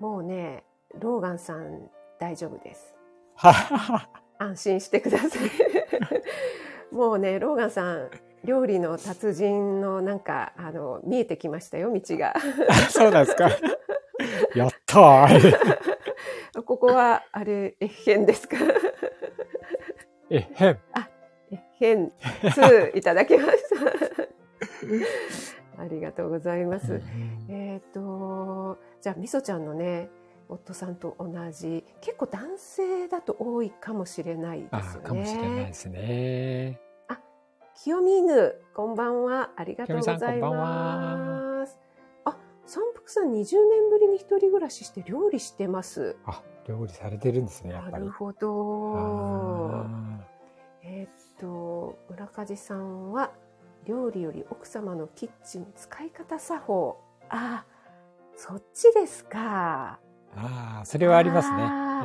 S1: もうねローガンさん大丈夫です。<laughs> 安心してください。<laughs> もうね、ローガンさん、料理の達人のなんか、あの、見えてきましたよ、道が。
S2: そうなんですか。<laughs> やったー。<laughs>
S1: ここは、あれ、えへんですか？
S2: えへん。
S1: あ、えへん、2いただきました。ありがとうございます。えっ、と、じゃあ、みそちゃんのね、夫さんと同じ、結構男性だと多いかもしれないですよね。
S2: かもしれないですね。
S1: あ、清見犬、こんばんは。ありがとうございます。あ、三福さん20年ぶりに一人暮らしして料理してます。
S2: あ、料理されてるんですね、やっぱり。
S1: なるほど。えー、っと、村梶さんは、料理より奥様のキッチン使い方作法。あ、そっちですか。
S2: ああ、それはありますね。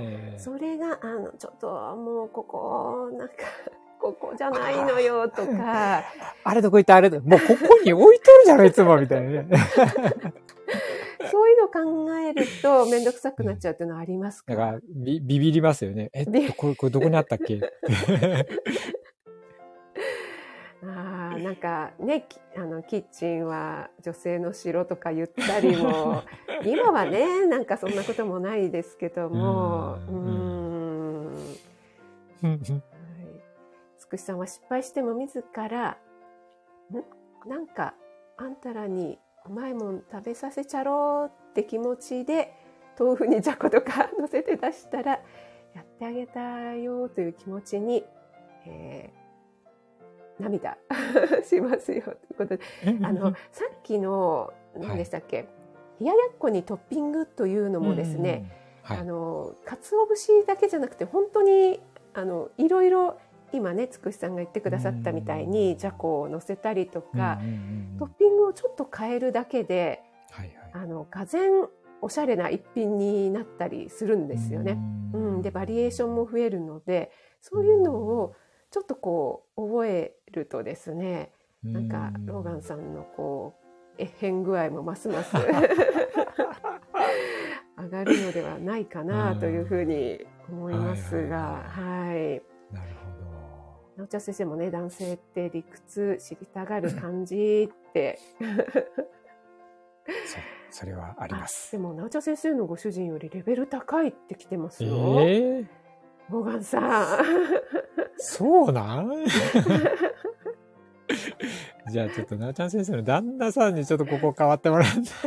S1: えー、それが、あの、ちょっともうここ、なんか、<laughs> ここじゃないのよとか。<laughs>
S2: あれどこ行ったあれ？もうここに置いてるじゃない、いつも、みたいなね。<laughs>
S1: そういうの考えるとめんどくさくなっちゃうっていうのはありますか、
S2: だからビビビりますよね。えっと、これ、これどこにあったっけ？
S1: あ <laughs> なんかねあのキッチンは女性の城とか言ったりも <laughs> 今はねなんかそんなこともないですけどもうんつくしさんは失敗しても自らんなんかあんたらにうまいもん食べさせちゃろうって気持ちで豆腐にじゃことか <laughs> 乗せて出したらやってあげたよという気持ちに、えー涙。<laughs> しますよ。ということで。あのさっきの何でしたっけ、はい、冷ややっこにトッピングというのもですね、はい、あの鰹節だけじゃなくて本当にあのいろいろ今ねつくしさんが言ってくださったみたいにじゃこを乗せたりとか、トッピングをちょっと変えるだけで、はいはい、あのがぜおしゃれな一品になったりするんですよね。うん、でバリエーションも増えるのでそういうのをちょっとこう覚えるとですねなんかローガンさんのこうえ変具合もますます <laughs> 上がるのではないかなというふうに思いますが、はい。
S2: なるほ
S1: ど。直ちゃん先生もね、男性って理屈知りたがる感じって
S2: そ。それはあります。
S1: でも、直ちゃん先生のご主人よりレベル高いって来てますよ。
S2: えー、
S1: モガンさん。
S2: そうなん？<laughs> じゃあちょっとなおちゃん先生の旦那さんにちょっとここ変わってもらうんだ。<laughs>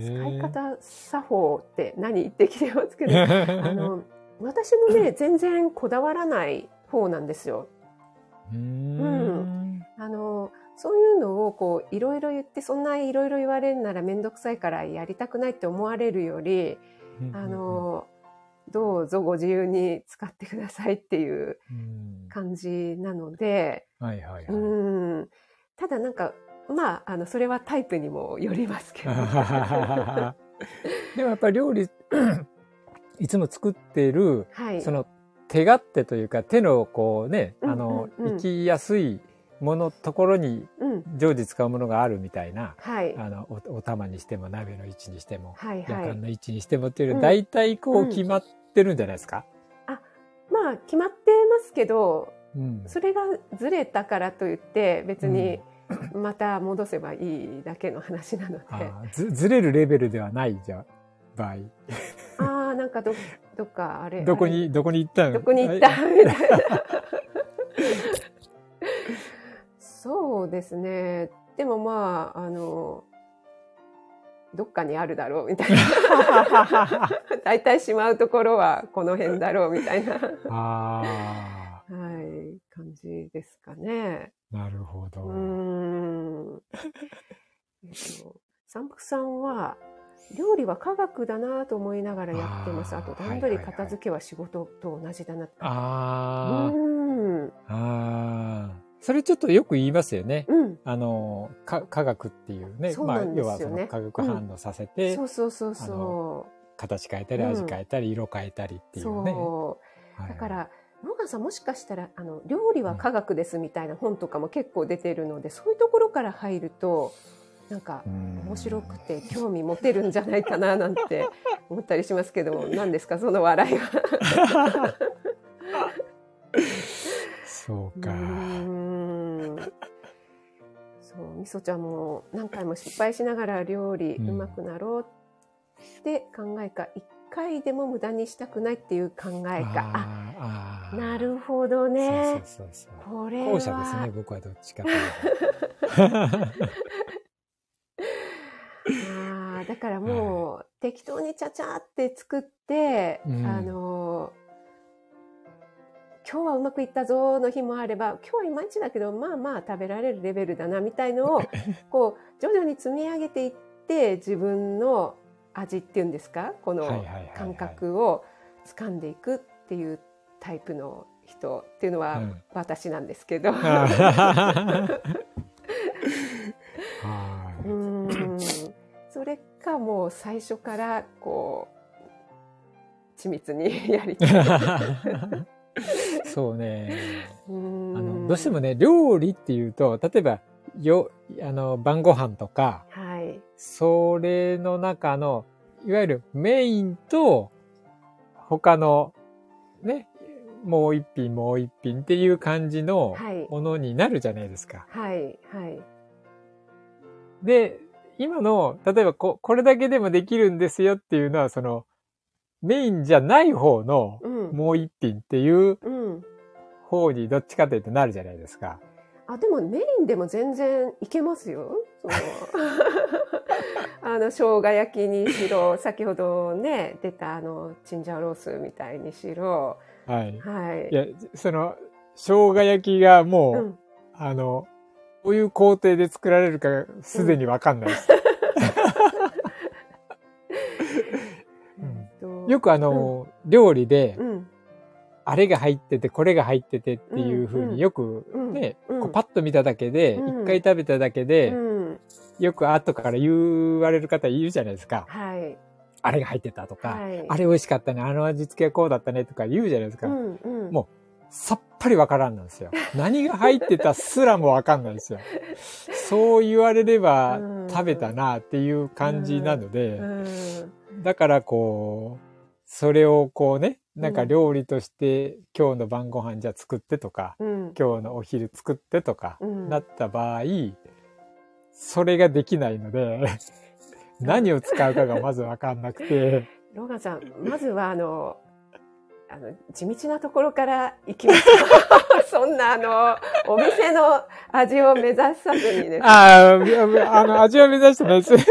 S1: 使い方作法って何？ってきてますけど、<laughs> あの、私もね、全然こだわらない方なんですよ。うん。あの、そういうのをこう、いろいろ言って、そんないろいろ言われるならめんどくさいからやりたくないって思われるより、あの、どうぞご自由に使ってくださいっていう感じなので、
S2: はいはいはい、
S1: うん。ただなんかまああのそれはタイプにもよりますけど。<laughs>
S2: でもやっぱり料理 <clears throat> いつも作っている、はい、その手勝手というか手のこうね、あの、行きやすいものところに常時使うものがあるみたいな、はい、あのおお玉にしても鍋の位置にしても、はいはい、夜間の位置にしてもっていうの大体こう決まってるんじゃないですか、
S1: うん、あまあ決まってますけど、うん、それがずれたからといって別にまた戻せばいいだけの話なので、
S2: ずずれるレベルではないじゃ場合。
S1: ああなんかどどっかあれ
S2: どこにどこに行ったの？
S1: どこに行ったみたいな。<laughs> そうですね。でもまあ、あの、どっかにあるだろうみたいな。<laughs> 大体しまうところはこの辺だろうみたいな。はい、感じですかね。
S2: なるほど。う
S1: ん。えっと、三福さんは、料理は科学だなと思いながらやってます。あと、段取り片付けは仕事と同じだな
S2: ああ。うん。ああ。それちょっとよく言いますよね。うん、あの、か科学っていうね。う
S1: まあ、
S2: 要はその化学反応させて、
S1: うん、そうそうそうそう。
S2: 形変えたり、味変えたり、色変えたりっていうね。
S1: そう。だから、野川さんもしかしたら、あの、料理は科学ですみたいな本とかも結構出てるので、そういうところから入ると、なんか面白くて興味持てるんじゃないかななんて思ったりしますけど、<laughs> 何ですか、その笑いは。<laughs>
S2: そうか。
S1: そうみそちゃんも何回も失敗しながら料理うまくなろうって考えか一回でも無駄にしたくないっていう考えか。あなるほどね。そうそうそう
S2: これ後者ですね、僕はどっちかというと。<laughs>
S1: あだからもう、適当にちゃちゃって作って、うん、あの今日はうまくいったぞの日もあれば今日はいまいちだけどまあまあ食べられるレベルだなみたいのを <laughs> こう徐々に積み上げていって自分の味っていうんですか？この感覚を掴んでいくっていうタイプの人っていうのは私なんですけど。<laughs> うん。それかもう最初からこう緻密にやりたい。<laughs> <laughs>
S2: そうね。あのどうしてもね料理っていうと例えばよあの晩ご飯とか、はい、それの中のいわゆるメインと他のねもう一品もう一品っていう感じのものになるじゃないですか。はい、はい。で、今の、例えばここれだけでもできるんですよっていうのは、その、メインじゃない方のもう一品っていう方にどっちかというとなるじゃないですか。
S1: あ、でもメインでも全然いけますよ。その <laughs> あの、生姜焼きにしろ、<laughs> 先ほどね、出たあの、チンジャオロースみたいにしろ。
S2: はい。はい。いや、その、生姜焼きがもう、うん、あの、どういう工程で作られるかすでにわかんないです。<laughs> よくあの、うん、料理で、うん、あれが入ってて、これが入っててっていうふうによくね、こうパッと見ただけで、一回食べただけで、よく後から言われる方いるじゃないですか。はい。あれが入ってたとか、はい、あれ美味しかったね、あの味付けはこうだったねとか言うじゃないですか。うんうん、もう、さっぱりわからんなんですよ。<laughs> 何が入ってたすらもわかんないんですよ。そう言われれば食べたなっていう感じなので、だからこう、それをこうね、なんか料理として今日の晩ご飯じゃ作ってとか、うん、今日のお昼作ってとかなった場合、それができないので、<laughs> 何を使うかがまずわかんなくて。
S1: ローガンさん、まずはあの、あの、地道なところから行きます。<laughs> そんな、あの、お店の味を目指さずにですね。
S2: ああ、あの、味を目指してないです。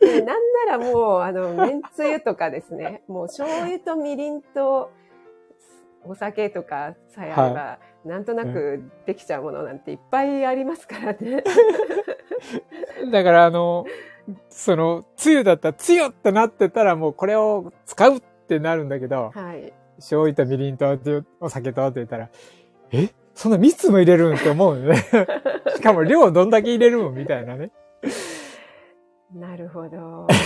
S1: なんならもう、あの、めんつゆとかですね、もう醤油とみりんとお酒とかさえあれば、はい、なんとなくできちゃうものなんていっぱいありますからね。<laughs>
S2: だからあの、その、つゆだったら、つゆってなってたらもうこれを使うってなるんだけど、はい。醤油とみりんとお酒とって言ったら、え？そんな3つも入れるんって思うよね。<laughs> しかも量どんだけ入れるんみたいなね。
S1: なるほど。<laughs>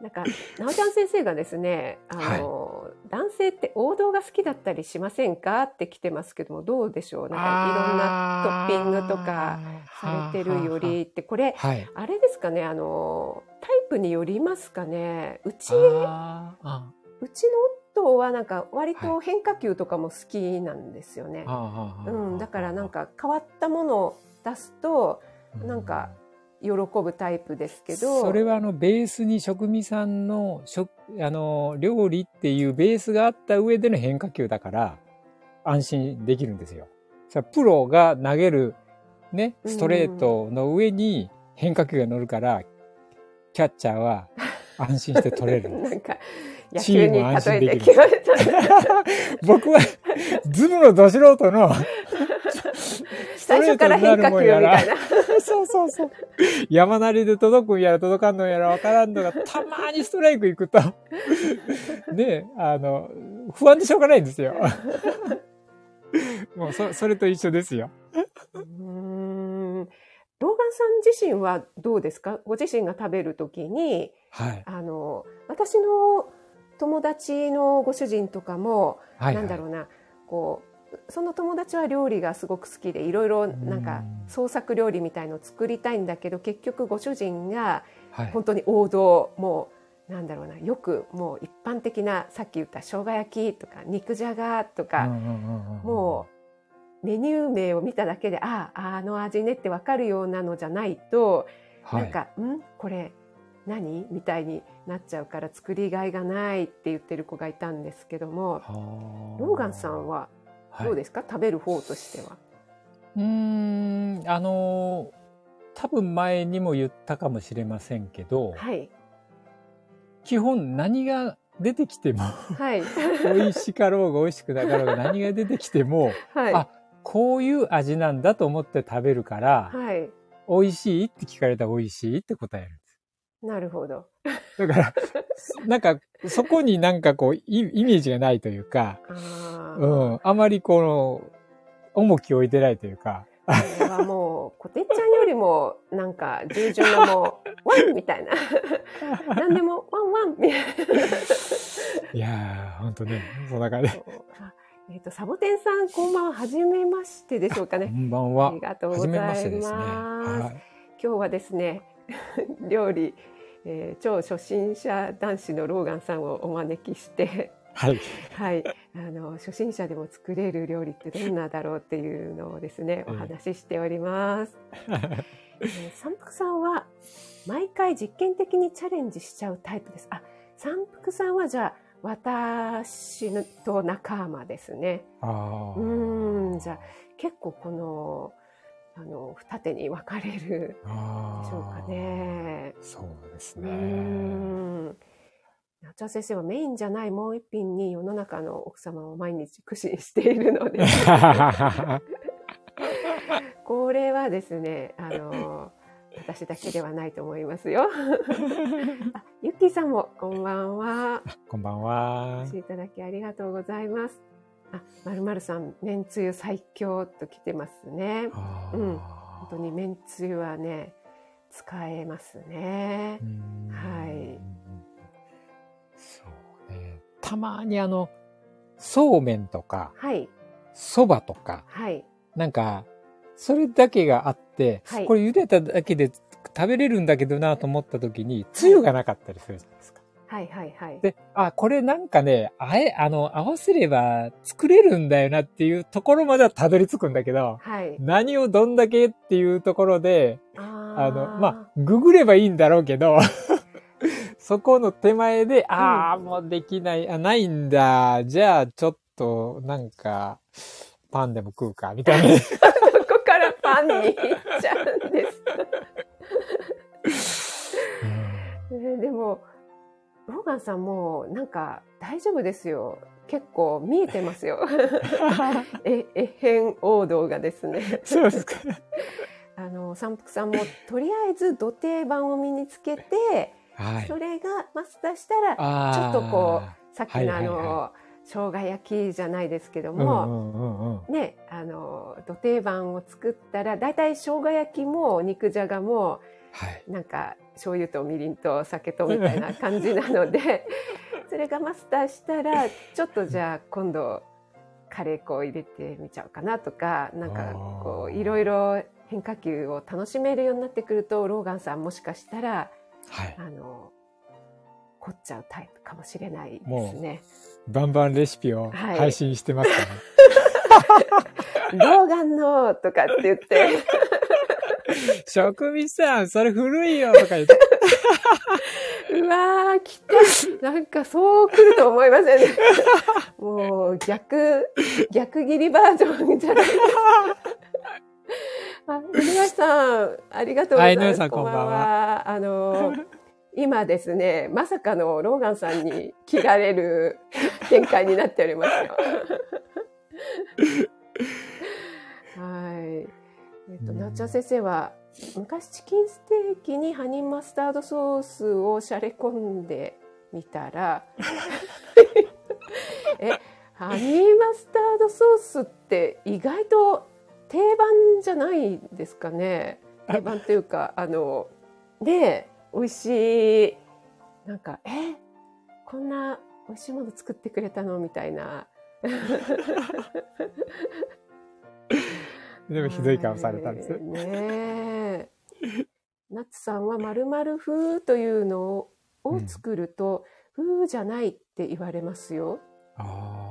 S1: なんか、なおちゃん先生がですね、あの、はい、男性って王道が好きだったりしませんかって来てますけども、どうでしょう？なんかいろんなトッピングとかされてるよりって、これ、はい、あれですかね、あの、タイプによりますかね？うち、うちの夫はなんか割と変化球とかも好きなんですよね。うん、だからなんか変わったものを出すと、なんか喜ぶタイプですけど。
S2: それはあのベースに職味さんの食、あの、料理っていうベースがあった上での変化球だから、安心できるんですよ。さプロが投げるね、ストレートの上に変化球が乗るから、キャッチャーは安心して取れるんです。<laughs> なんか
S1: 野球に例えてきました。
S2: 僕は、ズブのど素人の、
S1: 最初から変化球みたいな。
S2: そうそうそう。山なりで届くんやら届かんのやらわからんのが、たまにストライク行くと、<laughs> ね、あの、不安でしょうがないんですよ。<laughs> もうそ、それと一緒ですよ。うん
S1: ローガンさん自身はどうですか？ご自身が食べるときに、はい、あの私の友達のご主人とかも、はいはい、なんだろうなこうその友達は料理がすごく好きでいろいろなんか創作料理みたいのを作りたいんだけど結局ご主人が本当に王道、はい、もうなんだろうなよくもう一般的なさっき言った生姜焼きとか肉じゃがとか、もうメニュー名を見ただけであああの味ねって分かるようなのじゃないと、はい、なんかん？これ何？みたいになっちゃうから作りがいがないって言ってる子がいたんですけどもローガンさんはどうですか、はい、食べる方としては。
S2: うんあの多分前にも言ったかもしれませんけど、はい、基本何が出てきても、はい、<laughs> 美味しかろうが美味しくなかろうが <laughs> 何が出てきても、はい、あこういう味なんだと思って食べるから、はい、美味しいって聞かれたら美味しいって答えるんです。
S1: なるほど。<laughs>
S2: だから、なんか、そこになんかこう、イメージがないというか、あ,、うん、あまりこの、重きを置いてないというか。
S1: これはもう、こてっちゃんよりも、なんか、従順のもう、<laughs> ワンみたいな。<laughs> 何でも、ワンワンみたいな。
S2: いやー、ほんとね、そんな感じ。
S1: えっ、ー、と、サボテンさん、こんばんは。はじめましてでしょうかね。
S2: こんばんは。
S1: ありがとうございます。ますねはい、今日はですね、料理、えー、超初心者男子のローガンさんをお招きして、
S2: はい、
S1: はい、あの初心者でも作れる料理ってどんなだろうっていうのをですね、お話ししております。<laughs> えー、三福さんは毎回実験的にチャレンジしちゃうタイプです。あ、三福さんはじゃあ私と仲間ですね。あうん、じゃあ結構このあの二手に分かれるでしょうかね。
S2: そうですね。うん
S1: 夏田先生はメインじゃないもう一品に世の中の奥様を毎日駆使しているので <laughs> これはですねあの私だけではないと思いますよ。<laughs> あゆきさんもこんばんは。
S2: こんばんは。
S1: お越しいただきありがとうございます。あ、まるまるさん、めんつゆ最強と来てますね。うん。本当にめんつゆはね、使えますね。はい。
S2: そうね。たまにあの、そうめんとか、はい。そばとか、はい。なんか、それだけがあって、はい、これ茹でただけで食べれるんだけどなと思った時に、つゆがなかったりするじ。
S1: はいはいはい。
S2: で、あ、これなんかね、あえ、あの、合わせれば作れるんだよなっていうところまではたどり着くんだけど、はい、何をどんだけっていうところで、あの、まあ、ググればいいんだろうけど、<laughs> そこの手前で、ああ、うん、もうできない、あ、ないんだ。じゃあ、ちょっと、なんか、パンでも食うか、みたいな。<laughs>
S1: からパンに行っちゃうんです。でも、ローガンさんもなんか大丈夫ですよ。結構見えてますよ。<laughs> え、えへん王道がですね。
S2: そうですか。<laughs>
S1: あの、三福さんもとりあえず土定番を身につけて、はい、それがマスターしたら、ちょっとこう、さっきのあの、はいはいはい生姜焼きじゃないですけども、ね、あの、土定番を作ったら、だいたい生姜焼きも肉じゃがも、はい、なんか醤油とみりんと酒とみたいな感じなので、<laughs> それがマスターしたら、ちょっとじゃあ今度カレー粉を入れてみちゃおうかなとか、なんかこう、いろいろ変化球を楽しめるようになってくると、ローガンさんもしかしたら、はい、あの、凝っちゃうタイプかもしれないですね。
S2: バンバンレシピを配信してますかね？<laughs>
S1: 動画のとかって言って。<laughs>
S2: 職味さん、それ古いよとか言って。<laughs>
S1: うわー、来た。なんかそう来ると思いませんね。もう逆、逆切りバージョンみたいな。<laughs> あ、井上さん、ありがとうございます。さんこんばんは。あの、今ですね、まさかのローガンさんに切られる展開になっておりますよ。なっちゃん先生は、昔チキンステーキにハニーマスタードソースをしゃれ込んでみたら、<laughs> え、ハニーマスタードソースって意外と定番じゃないですかね。定番というか、あの、ね美味しい。なんか、え、こんな美味しいもの作ってくれたのみたいな。
S2: でもひどい顔されたんですよ。
S1: ねナッツさんは〇〇風というのを作ると、風じゃないって言われますよ。あ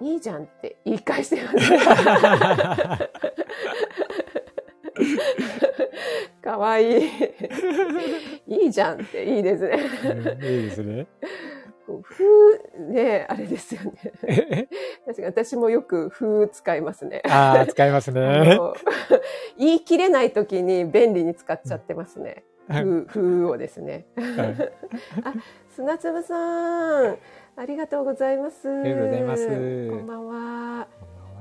S1: あ。いいじゃんって言い返してます。<laughs> かわいい。いいじじゃんっていいですね。
S2: いいですね。
S1: ふう、ねあれですよね。確かに私もよくふう使いますね。
S2: ああ、使いますね。<laughs>
S1: 言い切れない時に便利に使っちゃってますね。ふう、ふうをですね。<laughs> あ、砂粒さん、ありがとうございます。
S2: ありがとうございます。
S1: こんばんは。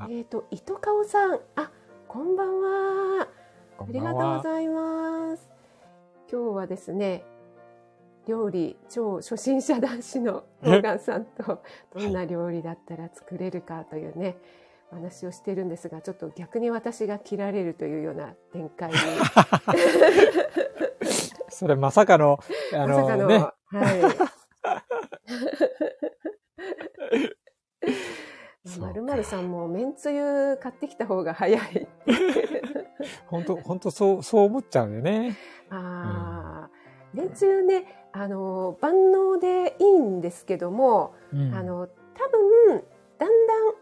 S1: えっ、ー、と、糸かおさん、あ、こんばんは。ありがとうございます。今日はですね、料理超初心者男子のローガンさんとどんな料理だったら作れるかというね、お話をしてるんですが、ちょっと逆に私が切られるというような展開に。<laughs>
S2: それまさかの、
S1: あの、まさかの、ね、はい。<laughs> まるまるさんもめんつゆ買ってきた方が早い。<laughs>
S2: 本当本当そうそう思っちゃうんよね。
S1: ああ、うん、めんつゆねあの万能でいいんですけども、うん、あの多分だんだん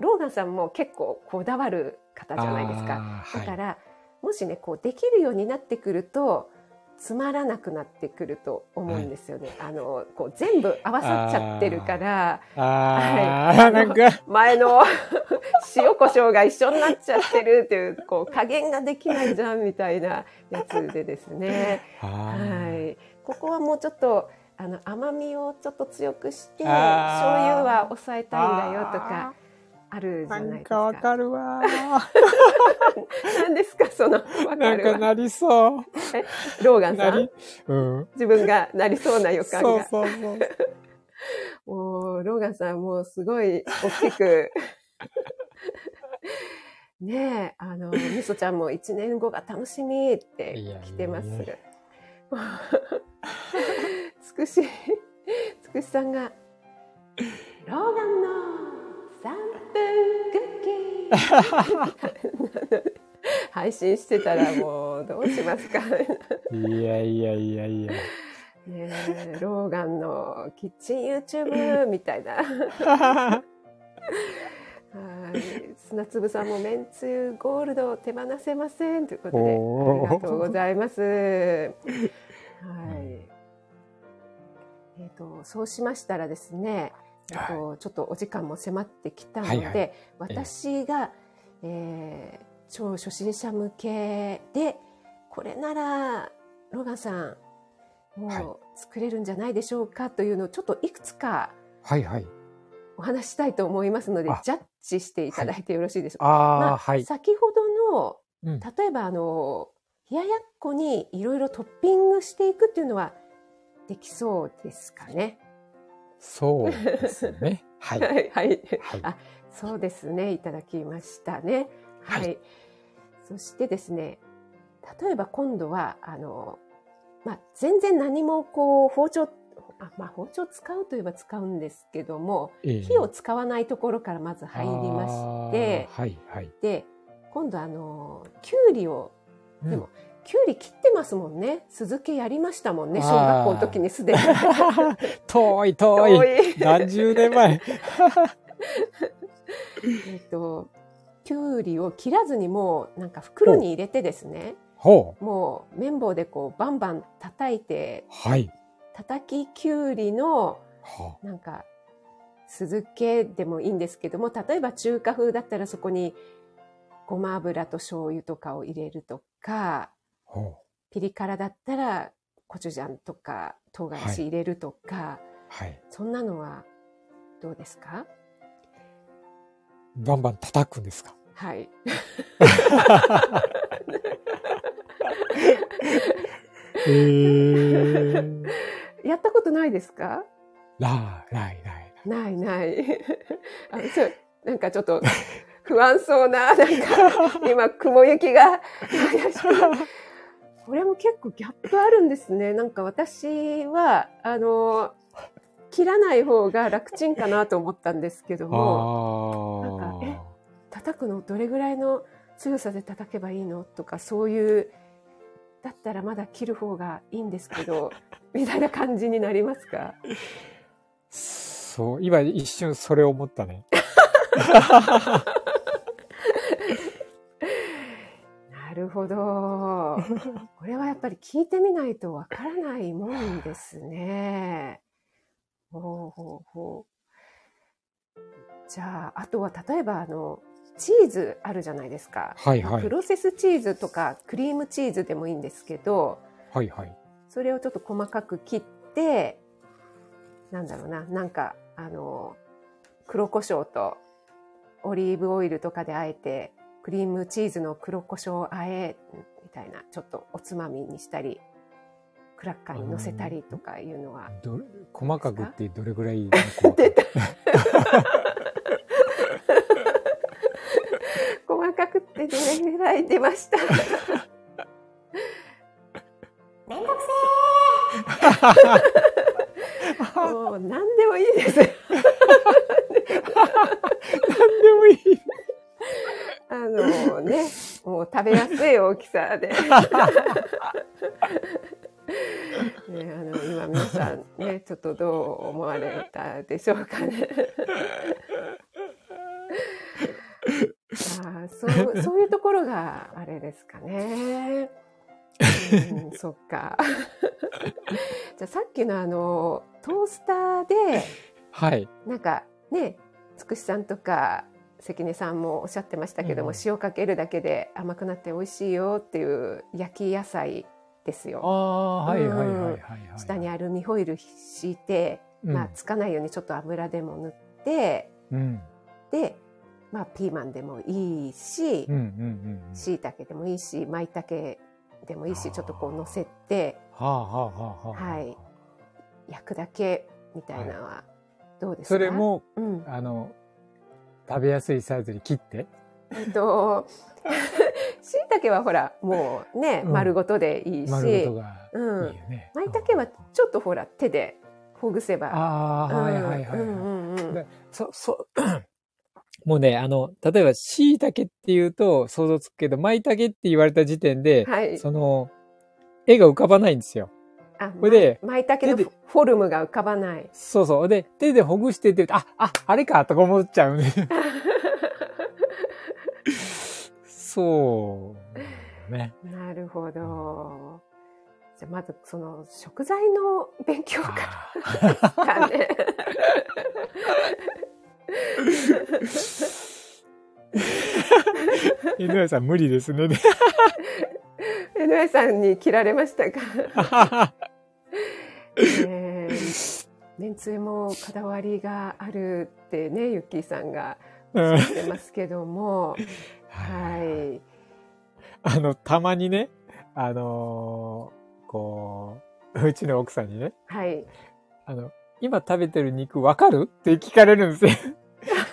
S1: ローガンさんも結構こだわる方じゃないですか。だから、はい、もしねこうできるようになってくるとつまらなくなってくると思うんですよね。はい、あのこう全部合わさっちゃってるから、
S2: はい、
S1: 前の <laughs> 塩コショウが一緒になっちゃってるっていうこう加減ができないじゃんみたいなやつでですね。<laughs> はい、ここはもうちょっとあの甘みをちょっと強くして醤油は抑えたいんだよとか。あるじゃないですか。
S2: なんかわかるわ。<laughs>
S1: 何ですか、その、
S2: なんかなりそう。
S1: え、ローガンさ
S2: ん？うん。
S1: 自分がなりそうな予感
S2: が。そうそうそう。
S1: もう、ローガンさんもうすごい大きく。<laughs> ねえ、あの、みそちゃんも一年後が楽しみって来てます。つくし、つくしさんが、ローガンの3分クッキー配信してたらもうどうしますか
S2: いやいやいやいや。
S1: ねローガンのキッチン YouTube みたいな。はい。砂粒さんもめんつゆゴールド手放せませんということで、ありがとうございます。はい。えっ、ー、と、そうしましたらですね、えっと、ちょっとお時間も迫ってきたので、はいはい、私が、えー、超初心者向けでこれならロガンさんもう作れるんじゃないでしょうかというのをちょっといくつかお話したいと思いますので、ジャッジしていただいてよろしいでしょうか？まあ、はい、先ほどの、例えばあの冷ややっこにいろいろトッピングしていくっていうのはできそうですかね？
S2: そうですね。<laughs> はい。
S1: はい。はい。あ、そうですね。いただきましたね。はい。はい、そしてですね、例えば今度は、あの、まあ、全然何もこう、包丁、あまあ、包丁使うといえば使うんですけども、えー、火を使わないところからまず入りまして、
S2: はいはい、
S1: で、今度あの、きゅうりを、でも、きゅうり切ってますもんね。酢漬けやりましたもんね。小学校の時にすでに。
S2: 遠 <laughs> い遠い。遠い何十年前。<laughs>
S1: えっと、きゅうりを切らずにもうなんか袋に入れてですね。
S2: ほ
S1: う。もう綿棒でこうバンバン叩いて。
S2: はい。
S1: 叩ききゅうりの、なんか、酢漬けでもいいんですけども、例えば中華風だったらそこにごま油と醤油とかを入れるとか、ピリ辛だったらコチュジャンとか唐辛子入れるとか、
S2: はい、
S1: そんなのはどうですか？
S2: バンバン叩くんですか？
S1: はい。<laughs>
S2: えー、
S1: やったことないですか？
S2: ない、ない、な
S1: い。ない、ない。<laughs> あそうなんかちょっと不安そうな、なんか、今、雲行きが、これも結構ギャップあるんですね。なんか私は、あの、切らない方が楽ちんかなと思ったんですけども、なんか、え、叩くのどれぐらいの強さで叩けばいいの？とか、そういう、だったらまだ切る方がいいんですけど、<laughs> みたいな感じになりますか？
S2: そう、今一瞬それを思ったね。<laughs>
S1: なるほど。これはやっぱり聞いてみないとわからないもんですね。ほうほうほう。じゃあ、あとは例えばあの、チーズあるじゃないですか。
S2: はいはい。
S1: プロセスチーズとかクリームチーズでもいいんですけど、
S2: はいはい。
S1: それをちょっと細かく切って、なんだろうな、なんか、あの、黒胡椒とオリーブオイルとかであえて、クリームチーズの黒胡椒あえみたいな、ちょっとおつまみにしたり、クラッカーに乗せたりとかいうのは。
S2: 細かくってどれぐらい <laughs>
S1: 出たてどれぐらい出ました？<laughs> めんどくせーもう何でもいいです。何
S2: でもいい。
S1: あのね、もう食べやすい大きさで。ね、あの今皆さんねちょっとどう思われたでしょうかね。あそうそういうところがあれですかね。うん、<laughs> そっか。<laughs> じゃあさっきのあのトースターで、
S2: はい、
S1: なんかねつくしさんとか関根さんもおっしゃってましたけども、うん、塩かけるだけで甘くなって美味しいよっていう焼き野菜ですよ。
S2: あはいはいはいはい、
S1: 下にアルミホイル敷いて、まあつかないようにちょっと油でも塗って、
S2: うん、
S1: で、まあピーマンでもいいし、しいたけでもいいし、舞茸でもいいし、ちょっとこう乗せて、
S2: は
S1: い、焼くだけみたいなのはどうですか？
S2: それも、うん、あの食べやすいサイズに切って。
S1: えっと、<laughs> しいたけはほら、もうね、うん、丸ごとでいいし、
S2: 丸ごとがいいよ
S1: ね。まいたけはちょっとほら、手でほぐせば。
S2: ああ、はいはいはい。そ、そ、もうね、あの、例えば、しいたけっていうと想像つくけど、まいたけって言われた時点で、はい、その、絵が浮かばないんですよ。
S1: あ、これで、まいたけのフォルムが浮かばない。
S2: そうそう。で、手でほぐしてて、あ、あ、あれかとか思っちゃうね。そうね。
S1: なるほど。じゃまずその食材の勉強からね。<laughs>
S2: 井上さん無理ですね。<laughs>
S1: 井上さんに切られましたか？<laughs> えー、めんつゆもこだわりがあるってね、ゆっきーさんがおっしゃってますけども、はい。
S2: あの、たまにね、あのー、こう、うちの奥さんにね、
S1: はい。
S2: あの、今食べてる肉わかる？って聞かれるんですよ。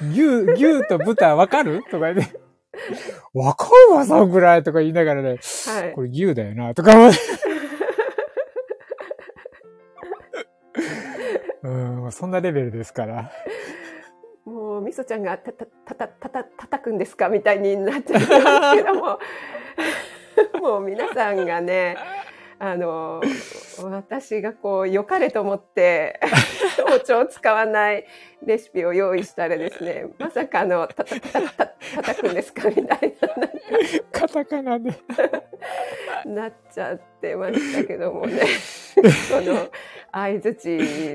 S2: 牛、牛と豚わかる？<laughs> とか言って。わかるわ、そのぐらいとか言いながらね、はい、これ牛だよな、とか思って。<laughs> うん、そんなレベルですから。
S1: もう、みそちゃんがた、た、た、た、た、た、叩くんですかみたいになっちゃうんますけども、もう皆さんがね、あの、私がこう、良かれと思って、<laughs> 包丁を使わないレシピを用意したらですね、まさかの、た、た、た、た、叩くんですかみたいな。
S2: カタカナで。<laughs>
S1: なっちゃってましたけどもね。<laughs> その、相づち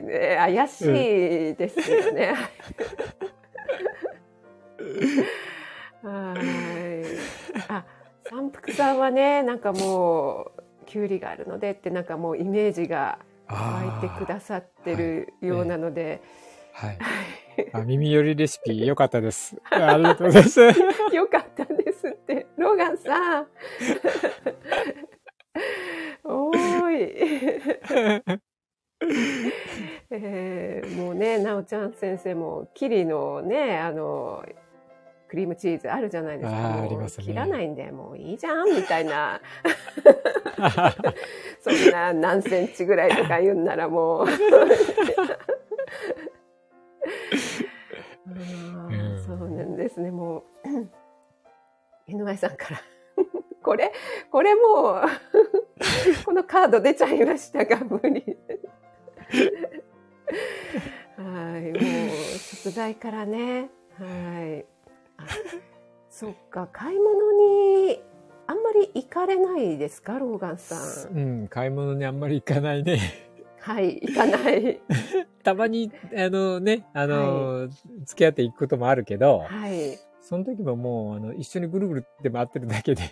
S1: ね、怪しいですよね。はい。あ、三福さんはね、なんかもう、きゅうりがあるのでってなんかもうイメージが湧いてくださってるようなので。
S2: はい。あ耳寄りレシピ良かったです。ありがとうございます。<laughs>
S1: 良かったですって。ローガンさん。<laughs> おーい。<laughs> えー、もうね、なおちゃん先生も、キリのね、あの、クリームチーズあるじゃないですか。ありますね。切らないんで、もういいじゃん、みたいな。<laughs> そんな何センチぐらいとか言うんならもう。<laughs> そうなんですね、もう。<clears throat> NY さんから。<laughs> これ、これもう、このカード出ちゃいましたが、無理。はい、もう、食材からね、はい。そっか、買い物にあんまり行かれないですか、ローガンさ
S2: ん？うん、買い物にあんまり行かないね。
S1: はい、行かない。<laughs>
S2: たまに、あのね、あの、はい、付き合っていくこともあるけど、
S1: はい。
S2: その時ももう、あの、一緒にぐるぐるって回ってるだけで。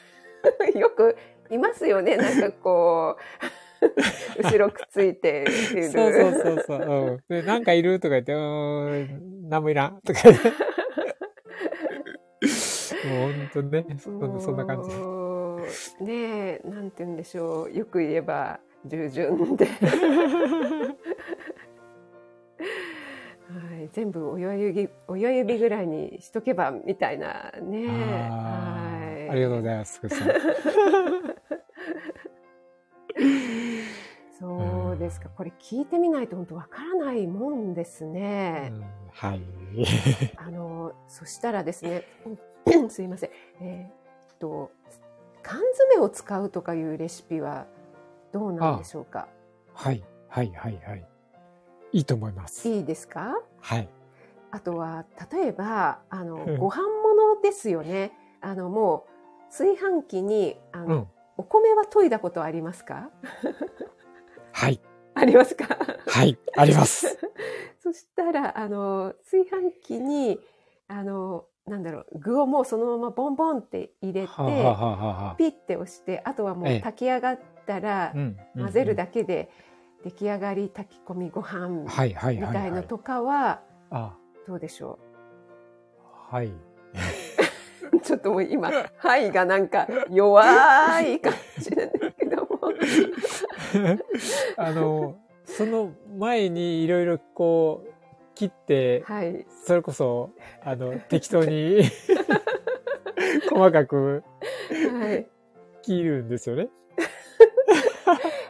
S2: <laughs>
S1: よくいますよね、なんかこう、<laughs> 後ろくっついて
S2: いる。そうそうそうそう。うん、でなんかいるとか言って、うん、何もいらんとか言って。もう本当ね、そそんな感
S1: じ。ねえ、なんて言うんでしょう。よく言えば、従順で。はい、全部親指親指ぐらいにしとけばみたいなね。
S2: はい、ありがとうございます。<laughs>
S1: そうですか。これ聞いてみないと本当わからないもんですね。
S2: うん、はい。
S1: あの、そしたらですね、<clears throat> すいません。えー、っと、缶詰を使うとかいうレシピはどうなんでしょうか？
S2: はい、はい、はい、はい。いいと思います。
S1: いいですか？
S2: はい。
S1: あとは、例えば、あの、うん、ご飯物ですよね。あの、もう、炊飯器に、あの、うん、お米は研いだことありますか？
S2: はい。<laughs>
S1: ありますか？
S2: はい、あります。<laughs>
S1: そしたら、あの、炊飯器に、あの、なんだろう、具をもうそのままボンボンって入れて、ピッて押して、あとはもう炊き上がったら、混ぜるだけで出来上がり炊き込みご飯みたいのとかは、どうでしょ
S2: う？はい。<laughs>
S1: ちょっともう今、はいがなんか弱い感じなんだけども。<laughs>
S2: あの、その前にいろいろこう、切って、はい、それこそ、あの、<laughs> 適当に <laughs> 細かく、はい、切るんですよね。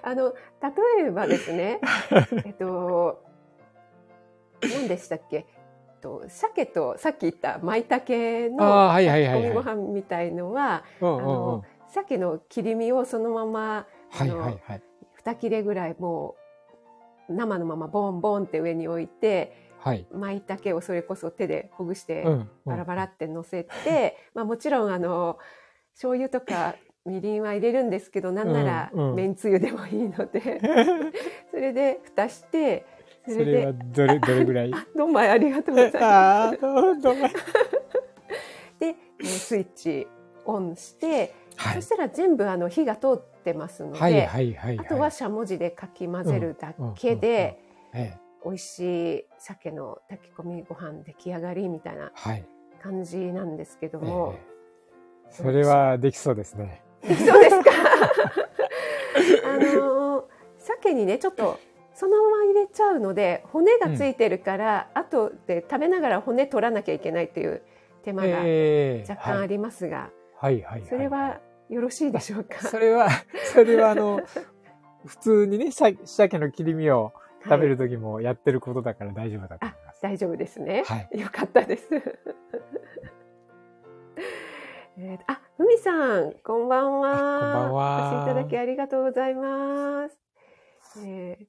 S1: あの、例えばですね、<laughs> えっと、何でしたっけ？と鮭とさっき言った舞茸の炊き込みご飯みたいのは、あの、鮭の切り身をそのまま、あの、はいはい。はい、2切れぐらいもう生のままボンボンって上に置いて、はい、舞茸をそれこそ手でほぐしてバラバラって乗せて、<laughs> まあ、もちろんあの醤油とかみりんは入れるんですけどなんならめんつゆでもいいので、<laughs> それで蓋して
S2: それでどれどれぐらい？
S1: どんまいありがとうございます。<laughs> でスイッチオンして、はい、そしたら全部あの火が通ってますので、はいはいはいはい、あとはしゃもじでかき混ぜるだけで、うんうんうん。ええ美味しい鮭の炊き込みご飯出来上がりみたいな感じなんですけども、はい
S2: えー、それはできそうですね。
S1: できそうですか。あの鮭にねちょっとそのまま入れちゃうので骨がついてるから、うん、後で食べながら骨取らなきゃいけないっていう手間が若干ありますが、
S2: はい、はい。はい。
S1: それはよろしいでしょうか？
S2: それはそれはあの普通にね鮭の切り身を食べる時もやってることだから大丈夫だと思います。
S1: 大丈夫ですね。はい。よかったです。<laughs> えあ、ふみさん、こんばんは。こんばんは。お越しいただきありがとうございます。えー、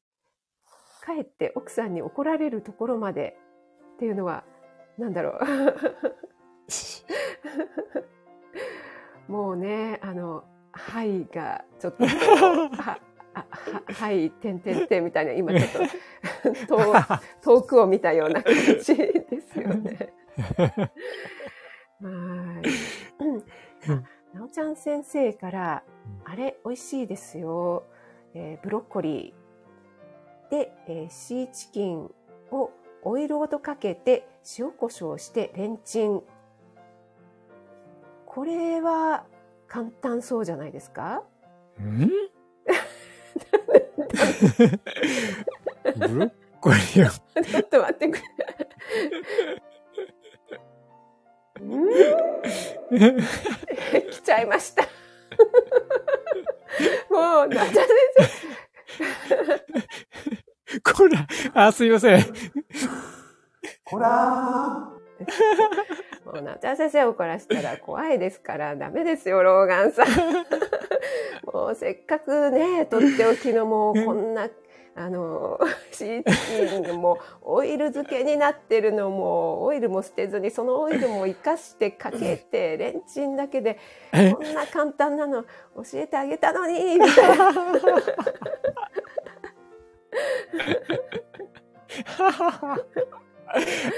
S1: 帰って奥さんに怒られるところまでっていうのは、なんだろう。<laughs> <laughs> もうね、あの、はいがちょっとはあはい、てんてんてんみたいな、今ちょっと <laughs> <laughs> 遠くを見たような感じですよね。<laughs> はい。なおちゃん先生から、あれ、美味しいですよ。えー、ブロッコリーで、えー、シーチキンをオイルごとかけて塩コショウしてレンチン。これは簡単そうじゃないですか？
S2: ん？ブロッコリーを。
S1: ちょっと待ってくれ。来ちゃいました。もう、なじゃ先
S2: 生。こら、あ、すいません。
S1: こら <laughs> もうなちゃ先生を怒らせたら怖いですからダメですよ、ローガンさん。<laughs> もうせっかくね、とっておきのもうこんな、あのシーチキンもオイル漬けになってるのもオイルも捨てずにそのオイルも生かしてかけてレンチンだけでこんな簡単なの教えてあげたのにみたいな。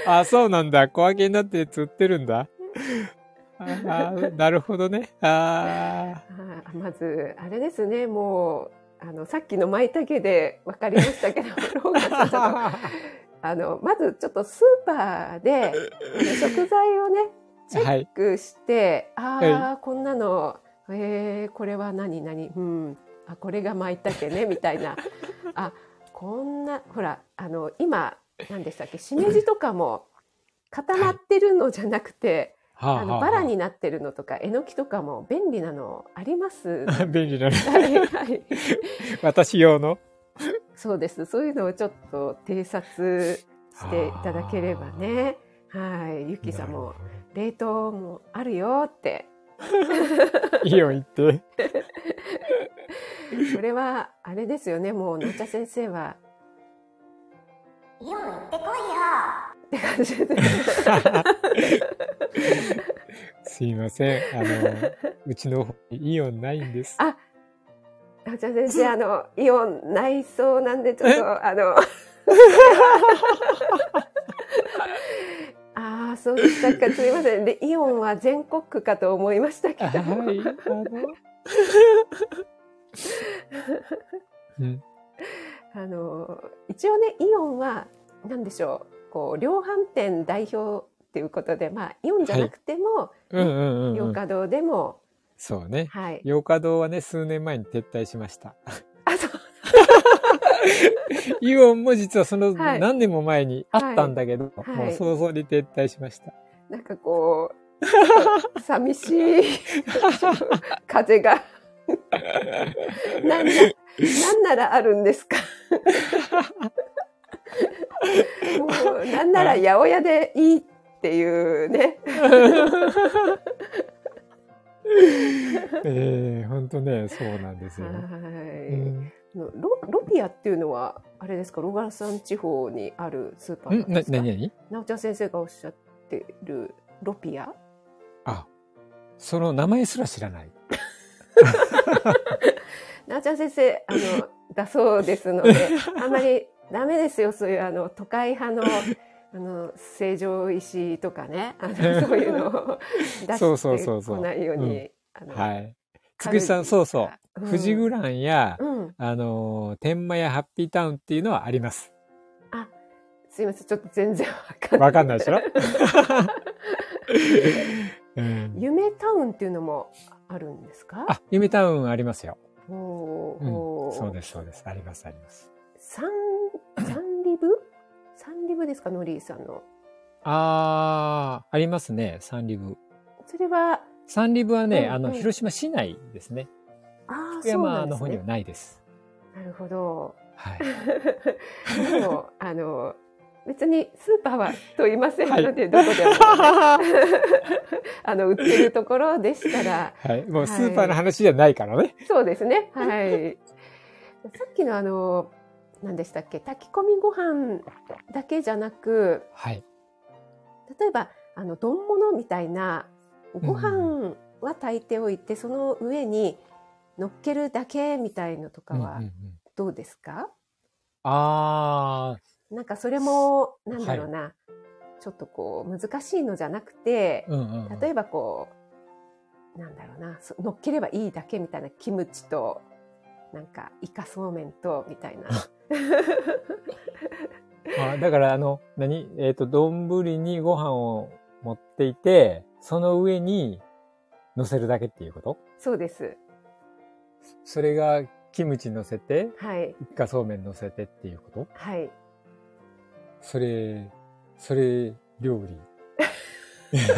S2: あ、そうなんだ。小分けになって釣ってるんだ。あなるほどね。あ
S1: あまず、あれですね、もう、あの、さっきの舞茸で分かりましたけど、ローガンさん <laughs> あの、まずちょっとスーパーで、食材をね、チェックして、はい、ああ、はい、こんなの、えー、これは何何？うん、あ、これが舞茸ね、みたいな。あ、こんな、ほら、あの、今、何でしたっけ、しめじとかも固まってるのじゃなくて、はい、あのバラになってるのとか、えのきとかも便利なのあります？<laughs>
S2: 便利なの。はい、<laughs> 私用の？
S1: そうです。そういうのをちょっと偵察していただければね。はい。ゆきさんも冷凍もあるよって。
S2: いいよ言って。<laughs>
S1: これはあれですよね。もうのちゃ先生はイオン行ってこいよって感じで <laughs>
S2: すいません。あの、うちのイオンないんです。
S1: あ、じゃあ先生、あの、イオンないそうなんで、ちょっと、あの、<laughs> ああ、そうでしたか。すみません。で、イオンは全国区かと思いましたけど。はい。あの <laughs> うん、あの一応ねイオンは何でしょうこう量販店代表っていうことでまあイオンじゃなくても、洋華堂でも。
S2: そうね、はい、洋華堂はね数年前に撤退しました。あそう。<laughs> イオンも実はその何年も前にあったんだけど、はい。はい、もう早々に撤退しました。
S1: なんかこう、<laughs> 寂しい。<laughs> 風が。なんな、なんならあるんですか？<laughs> もう、なんなら八百屋でいいっていうね。
S2: え <laughs> えー、本当ね、そうなんですよ。はい、
S1: うん、ロ。ロピアっていうのは、あれですか、ロガラサン地方にあるスーパーなんですか？な、なになおちゃん先生がおっしゃってるロピア？
S2: あ、その名前すら知らない。<laughs>
S1: なあちゃん先生、あの、<laughs> だそうですので、あんまりダメですよ、そういうあの、都会派の、あの、成城石とかね、あの、<laughs> そういうのを出してこないように。
S2: はい。つくしさん、そうそう。富士グランや、うん、あの、天満やハッピータウンっていうのはあります。
S1: あ、すいません、ちょっと全然わかん
S2: ない。わかんないでしょ？<laughs>
S1: うん、夢タウンっていうのもあるんですか？
S2: あ、夢タウンありますよ。おうん、そうです、そうです。あります、あります。
S1: サン、サンリブ？サンリブですか、ノリーさんの。
S2: ああ、ありますね、サンリブ。
S1: それは
S2: サンリブはね、うんうん、あの、広島市内ですね。ああ、福山の方にはないです。
S1: なるほど。はい。<laughs> でも、あの、別にスーパーはと言いませんので、はい、どこでも、<laughs> あの売ってるところでしたら、
S2: はい、もうスーパーの話じゃないからね。はい、
S1: そうですね。はい。さっきのあの何でしたっけ？炊き込みご飯だけじゃなく、はい、例えばあの丼物みたいなご飯は炊いておいて、うん、その上に乗っけるだけみたいのとかはどうですか、うん。うんうん、ああなんかそれも、なんだろうな、はい、ちょっとこう、難しいのじゃなくて、うんうんうん、例えばこう、なんだろうな、乗っければいいだけみたいなキムチと、なんか、イカそうめんと、みたいな。<laughs>
S2: あだから、あの、何？えっ、ー、と、丼にご飯を持っていて、その上に乗せるだけっていうこと？
S1: そうです。
S2: それが、キムチ乗せて、はい。イカそうめん乗せてっていうこと？はい。それ、それ、料理。ち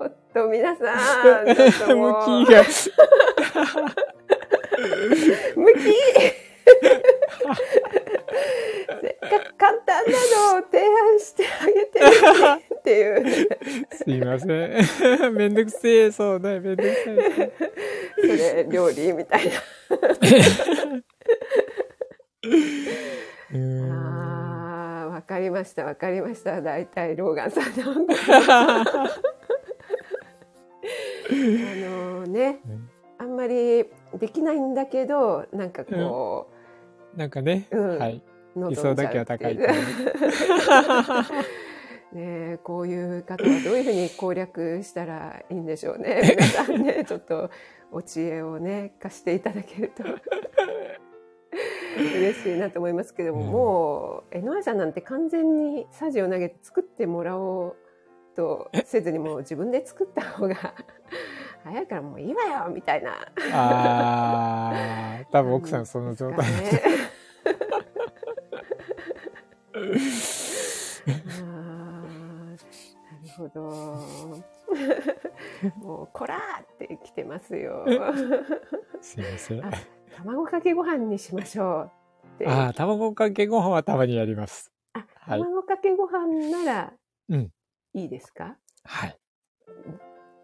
S1: ょっと皆さん、
S2: 向きが。<laughs>
S1: 向きせっかく簡単なのを提案してあげてっていう、
S2: すいません。<laughs> めんどくせえ、そうね、めんどくさい。<laughs>
S1: それ、料理みたいな。<laughs> ああ、わかりました、わかりました。大体、ローガンさんの。<laughs> あのね、あんまりできないんだけど、なんかこ
S2: う。なんかね、うん、はい。理想だけは高い。<laughs>
S1: ねこういう方はどういうふうに攻略したらいいんでしょうね。皆さんね、ちょっとお知恵をね、貸していただけると嬉しいなと思いますけども、うん、もう、NY さんなんて完全にサジを投げて作ってもらおうとせずにもう自分で作った方が <laughs> 早いからもういいわよみたいな。
S2: ああ、多分奥さんその状態で。
S1: ほど。<laughs> もう、こらーって来てますよ。<laughs>
S2: すいません。
S1: 卵かけご飯にしましょ
S2: うああ、卵かけご飯はたまにやります。
S1: あ、はい、卵かけご飯なら、うん。いいですか？
S2: はい。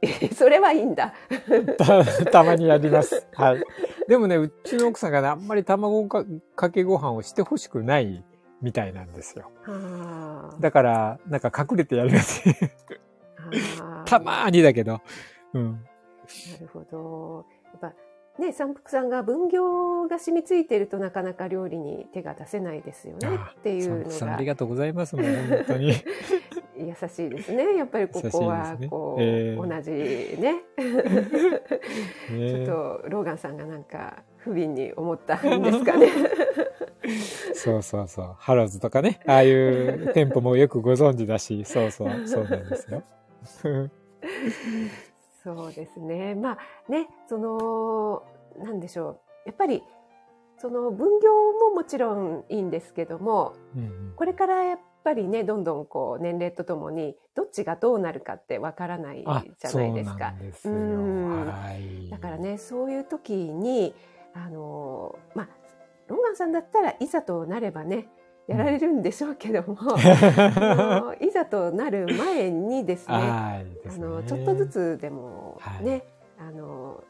S2: <laughs>
S1: それはいいんだ <laughs>
S2: た。たまにやります。はい。でもね、うちの奥さんがね、あんまり卵かけご飯をしてほしくないみたいなんですよ。だから、なんか隠れてやります <laughs> たまーにだけど。うん。な
S1: るほど。ね、三福さんが分業が染みついてるとなかなか料理に手が出せないですよねっていうのが。
S2: ありがとうございます。もう本当に。<laughs>
S1: 優しいですね。やっぱりここは、こう、ねえー、同じね。<laughs> ちょっと、ローガンさんがなんか、不憫に思ったんですかね。<laughs>
S2: そうそうそう。ハローズとかね、ああいう店舗もよくご存知だし、そうそう、そうなんですよ。
S1: そうですね。まあね、その、なんでしょう。やっぱり、その分業ももちろんいいんですけども、うんうん、これからやっぱりね、どんどんこう年齢とともにどっちがどうなるかってわからないじゃないですか。
S2: ううん
S1: だからね、そういう時に、あの、まあ、ロンガンさんだったらいざとなればね、やられるんでしょうけども、<laughs> うん、いざとなる前にですね、あのちょっとずつでもね、はい、あの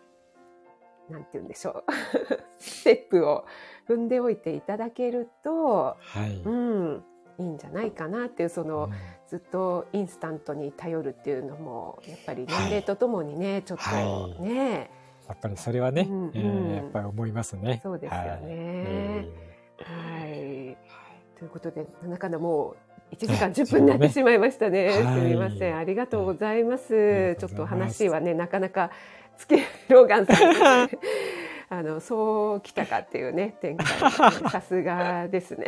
S1: なんて言うんでしょう。<laughs> ステップを踏んでおいていただけると、はい、うん、いいんじゃないかなっていうその、うん、ずっとインスタントに頼るっていうのもやっぱり年齢とともにね、はい、ちょっとね、
S2: やっぱりそれはね、うんうん、えー、やっぱり思いますね。
S1: そうですよね。はい。はい、ということで、なかなかもう1時間10分になってしまいましたね。すみません。ありがとうございます。ちょっと話はね、なかなかつけ、ローガンさん、あの、そうきたかっていうね、展開。さすがですね。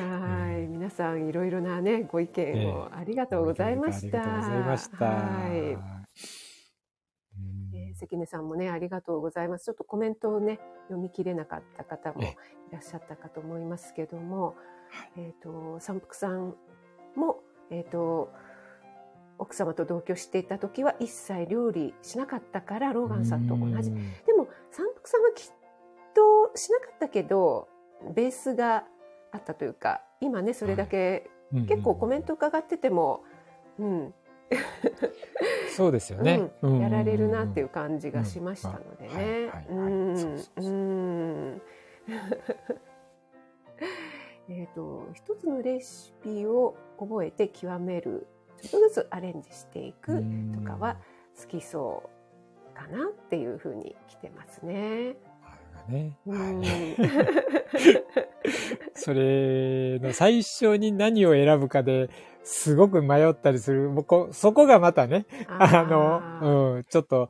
S1: はい、皆さんいろいろなね、ご意見をありがとうございました。ありがとうございました。はい。関根さんもね、ありがとうございます。ちょっとコメントをね、読み切れなかった方もいらっしゃったかと思いますけども、えっ、ー、と、三福さんも、えっ、ー、と、奥様と同居していた時は一切料理しなかったからローガンさんと同じ。でも三福さんはきっとしなかったけどベースがあったというか今ねそれだけ、結構コメント伺ってても、うん、<laughs>
S2: そうですよね、
S1: うん、やられるなっていう感じがしましたのでね。えっと一つのレシピを覚えて極めるちょっとずつアレンジしていくとかは好きそうかなっていうふうに来てますね。
S2: ね。<laughs> それの最初に何を選ぶかですごく迷ったりする。もうこそこがまたね、あの、うん、ちょっと、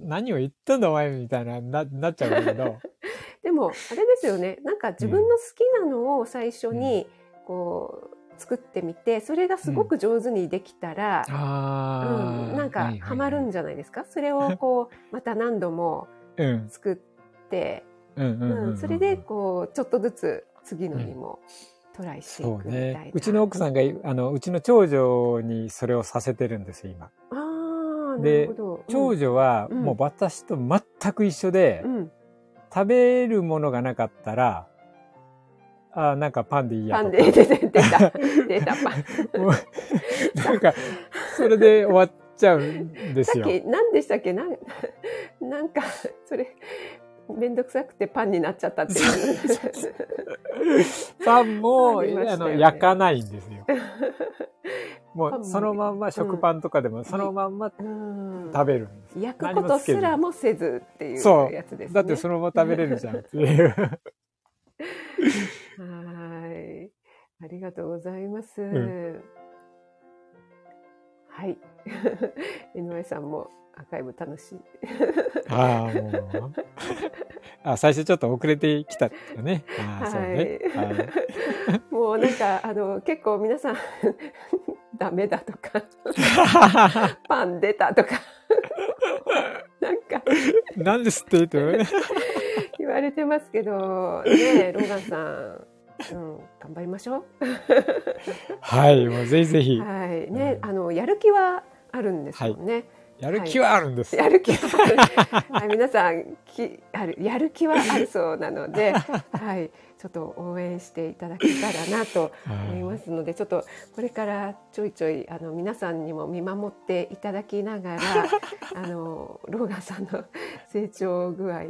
S2: 何を言ったんだお前みたいな、な、なっちゃうんだけど。<laughs>
S1: でも、あれですよね。なんか自分の好きなのを最初に、こう、作ってみて、それがすごく上手にできたら、うん、うん、なんかハマるんじゃないですか？それをこう、また何度も作って、それでこう、ちょっとずつ次のにも、トライしていくみたいな。ね、
S2: うちの奥さんが、あの、うちの長女にそれをさせてるんですよ、今。
S1: ああ、
S2: で、長女はもう私と全く一緒で、うん、食べるものがなかったら、あなんかパンでいいや
S1: パンで出て出た <laughs> 出た。パン。
S2: なんかそれで終わっちゃうんですよ。
S1: さっき何でしたっけ？なんなんかそれめんどくさくてパンになっちゃったっていう。
S2: パンもあ、ね、あの焼かないんですよ。<laughs> もうそのまんま食パンとかでもそのまんま食べるんです、
S1: うん、焼くことすらもせずっていうやつですね。
S2: だってそのまま食べれるじゃんっていう。<laughs>
S1: はい。ありがとうございます、うん、はい。<laughs> 井上さんもアーカイブ楽しい。
S2: ああ、もう。あ、最初ちょっと遅れてきたよね。<laughs> あはい、そうね。
S1: はい、もうなんか、あの、結構皆さん <laughs> ダメだとか <laughs> パン出たとかなんか
S2: なんですって言
S1: 言われてますけど、ねローガンさん、うん、頑張りましょう。
S2: はい、もうぜひぜひ。
S1: はい、ね、あの、やる気はあるんですよね。はい
S2: やる気はあるんです。
S1: はい、やる気はある。<laughs> 皆さんきあるやる気はあるそうなので、<laughs> はい、ちょっと応援していただけたらなと思いますので、ちょっとこれからちょいちょいあの皆さんにも見守っていただきながら、<laughs> あのローガンさんの成長具合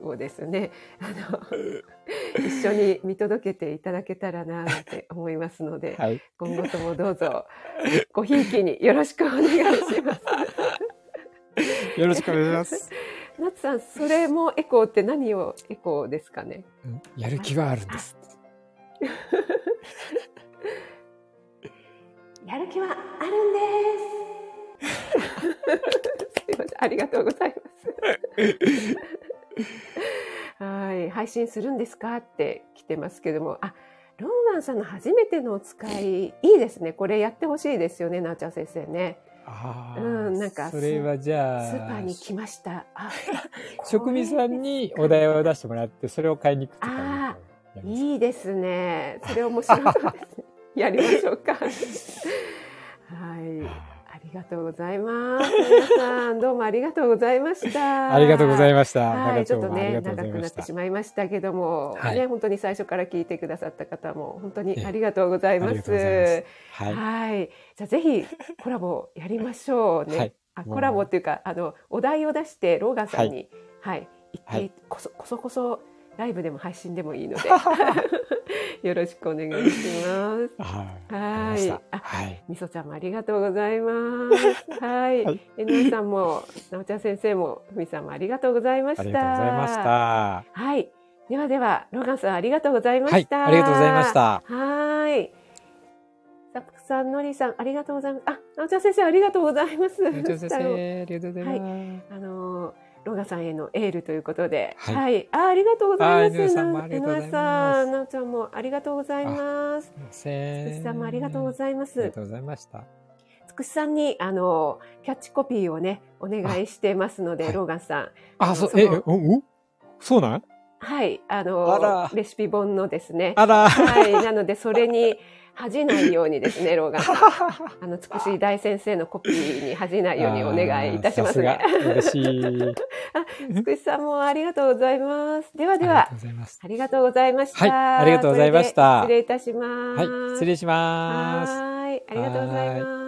S1: をですね、あの一緒に見届けていただけたらなって思いますので、はい、今後ともどうぞごひいきによろしくお願いします。
S2: よろしくお願いします。<laughs>
S1: ナツさん、それもエコーって何をエコーですかね？
S2: やる気はあるんです。
S1: やる気はあるんです。<laughs> <laughs> すいません、ありがとうございます。はい、配信するんですかって来てますけども、あ、ローガンさんの初めてのお使い、いいですね。これやってほしいですよね、なーちゃん先生ね。
S2: うん、なんかそれはじゃ
S1: あスーパーに来ました。
S2: あ <laughs> 職人さんにお題を出してもらってそれを買いに行くとかあ
S1: いいですね。それ面白そうですね。やりましょうか。<laughs> はい。ありがとうございます。皆さん、どうもありがとうございました。
S2: ありがとうございました。
S1: はい、ちょっとね、長くなってしまいましたけども、はい、ね、本当に最初から聞いてくださった方も、本当にありがとうございます。はい、はい。じゃあ、ぜひ、コラボやりましょうね。はい、あコラボっていうか、あの、お題を出して、ローガンさんに、はい、はい、言って、こそ、こそこそ、ライブでも配信でもいいので <laughs> よろしくお願いします。はい。はい。みそちゃんもありがとうございます。はい。えのさんも、なおちゃん先生も、ふみさんもありがとうございました。あり
S2: がとうございました。
S1: はい。ではでは、ローガンさんありがとうございました。
S2: ありがとうございました。
S1: はい。サクさん、のりさん、ありがとうございます。あ、なおちゃん先生、ありがとうございます。な
S2: おちゃん先生、ありがとうございます。はい、
S1: あのーロガさんへのエールということで、はい、はい、あありがとうございます。江上さん、なおちゃんもありがとうございます。つくしさんもありがとうございます。
S2: ありがとうございました。
S1: つくしさんにあのキャッチコピーをねお願いしてますので、はい、ローガンさん。
S2: あ、そうえおおそうなん？
S1: はい、あの
S2: あ
S1: レシピ本のですね。
S2: あら。
S1: はい、なのでそれに恥じないようにですね、ローガンさん。<laughs> あの、つくし大先生のコピーに恥じないようにお願いいたしますね。
S2: 嬉しい。<laughs>
S1: あ、つくしさんもありがとうございます。ではでは、ありがとうございました。はい、
S2: ありがとうございました。
S1: 失礼いたします。
S2: はい、失礼します。
S1: はい、ありがとうございます。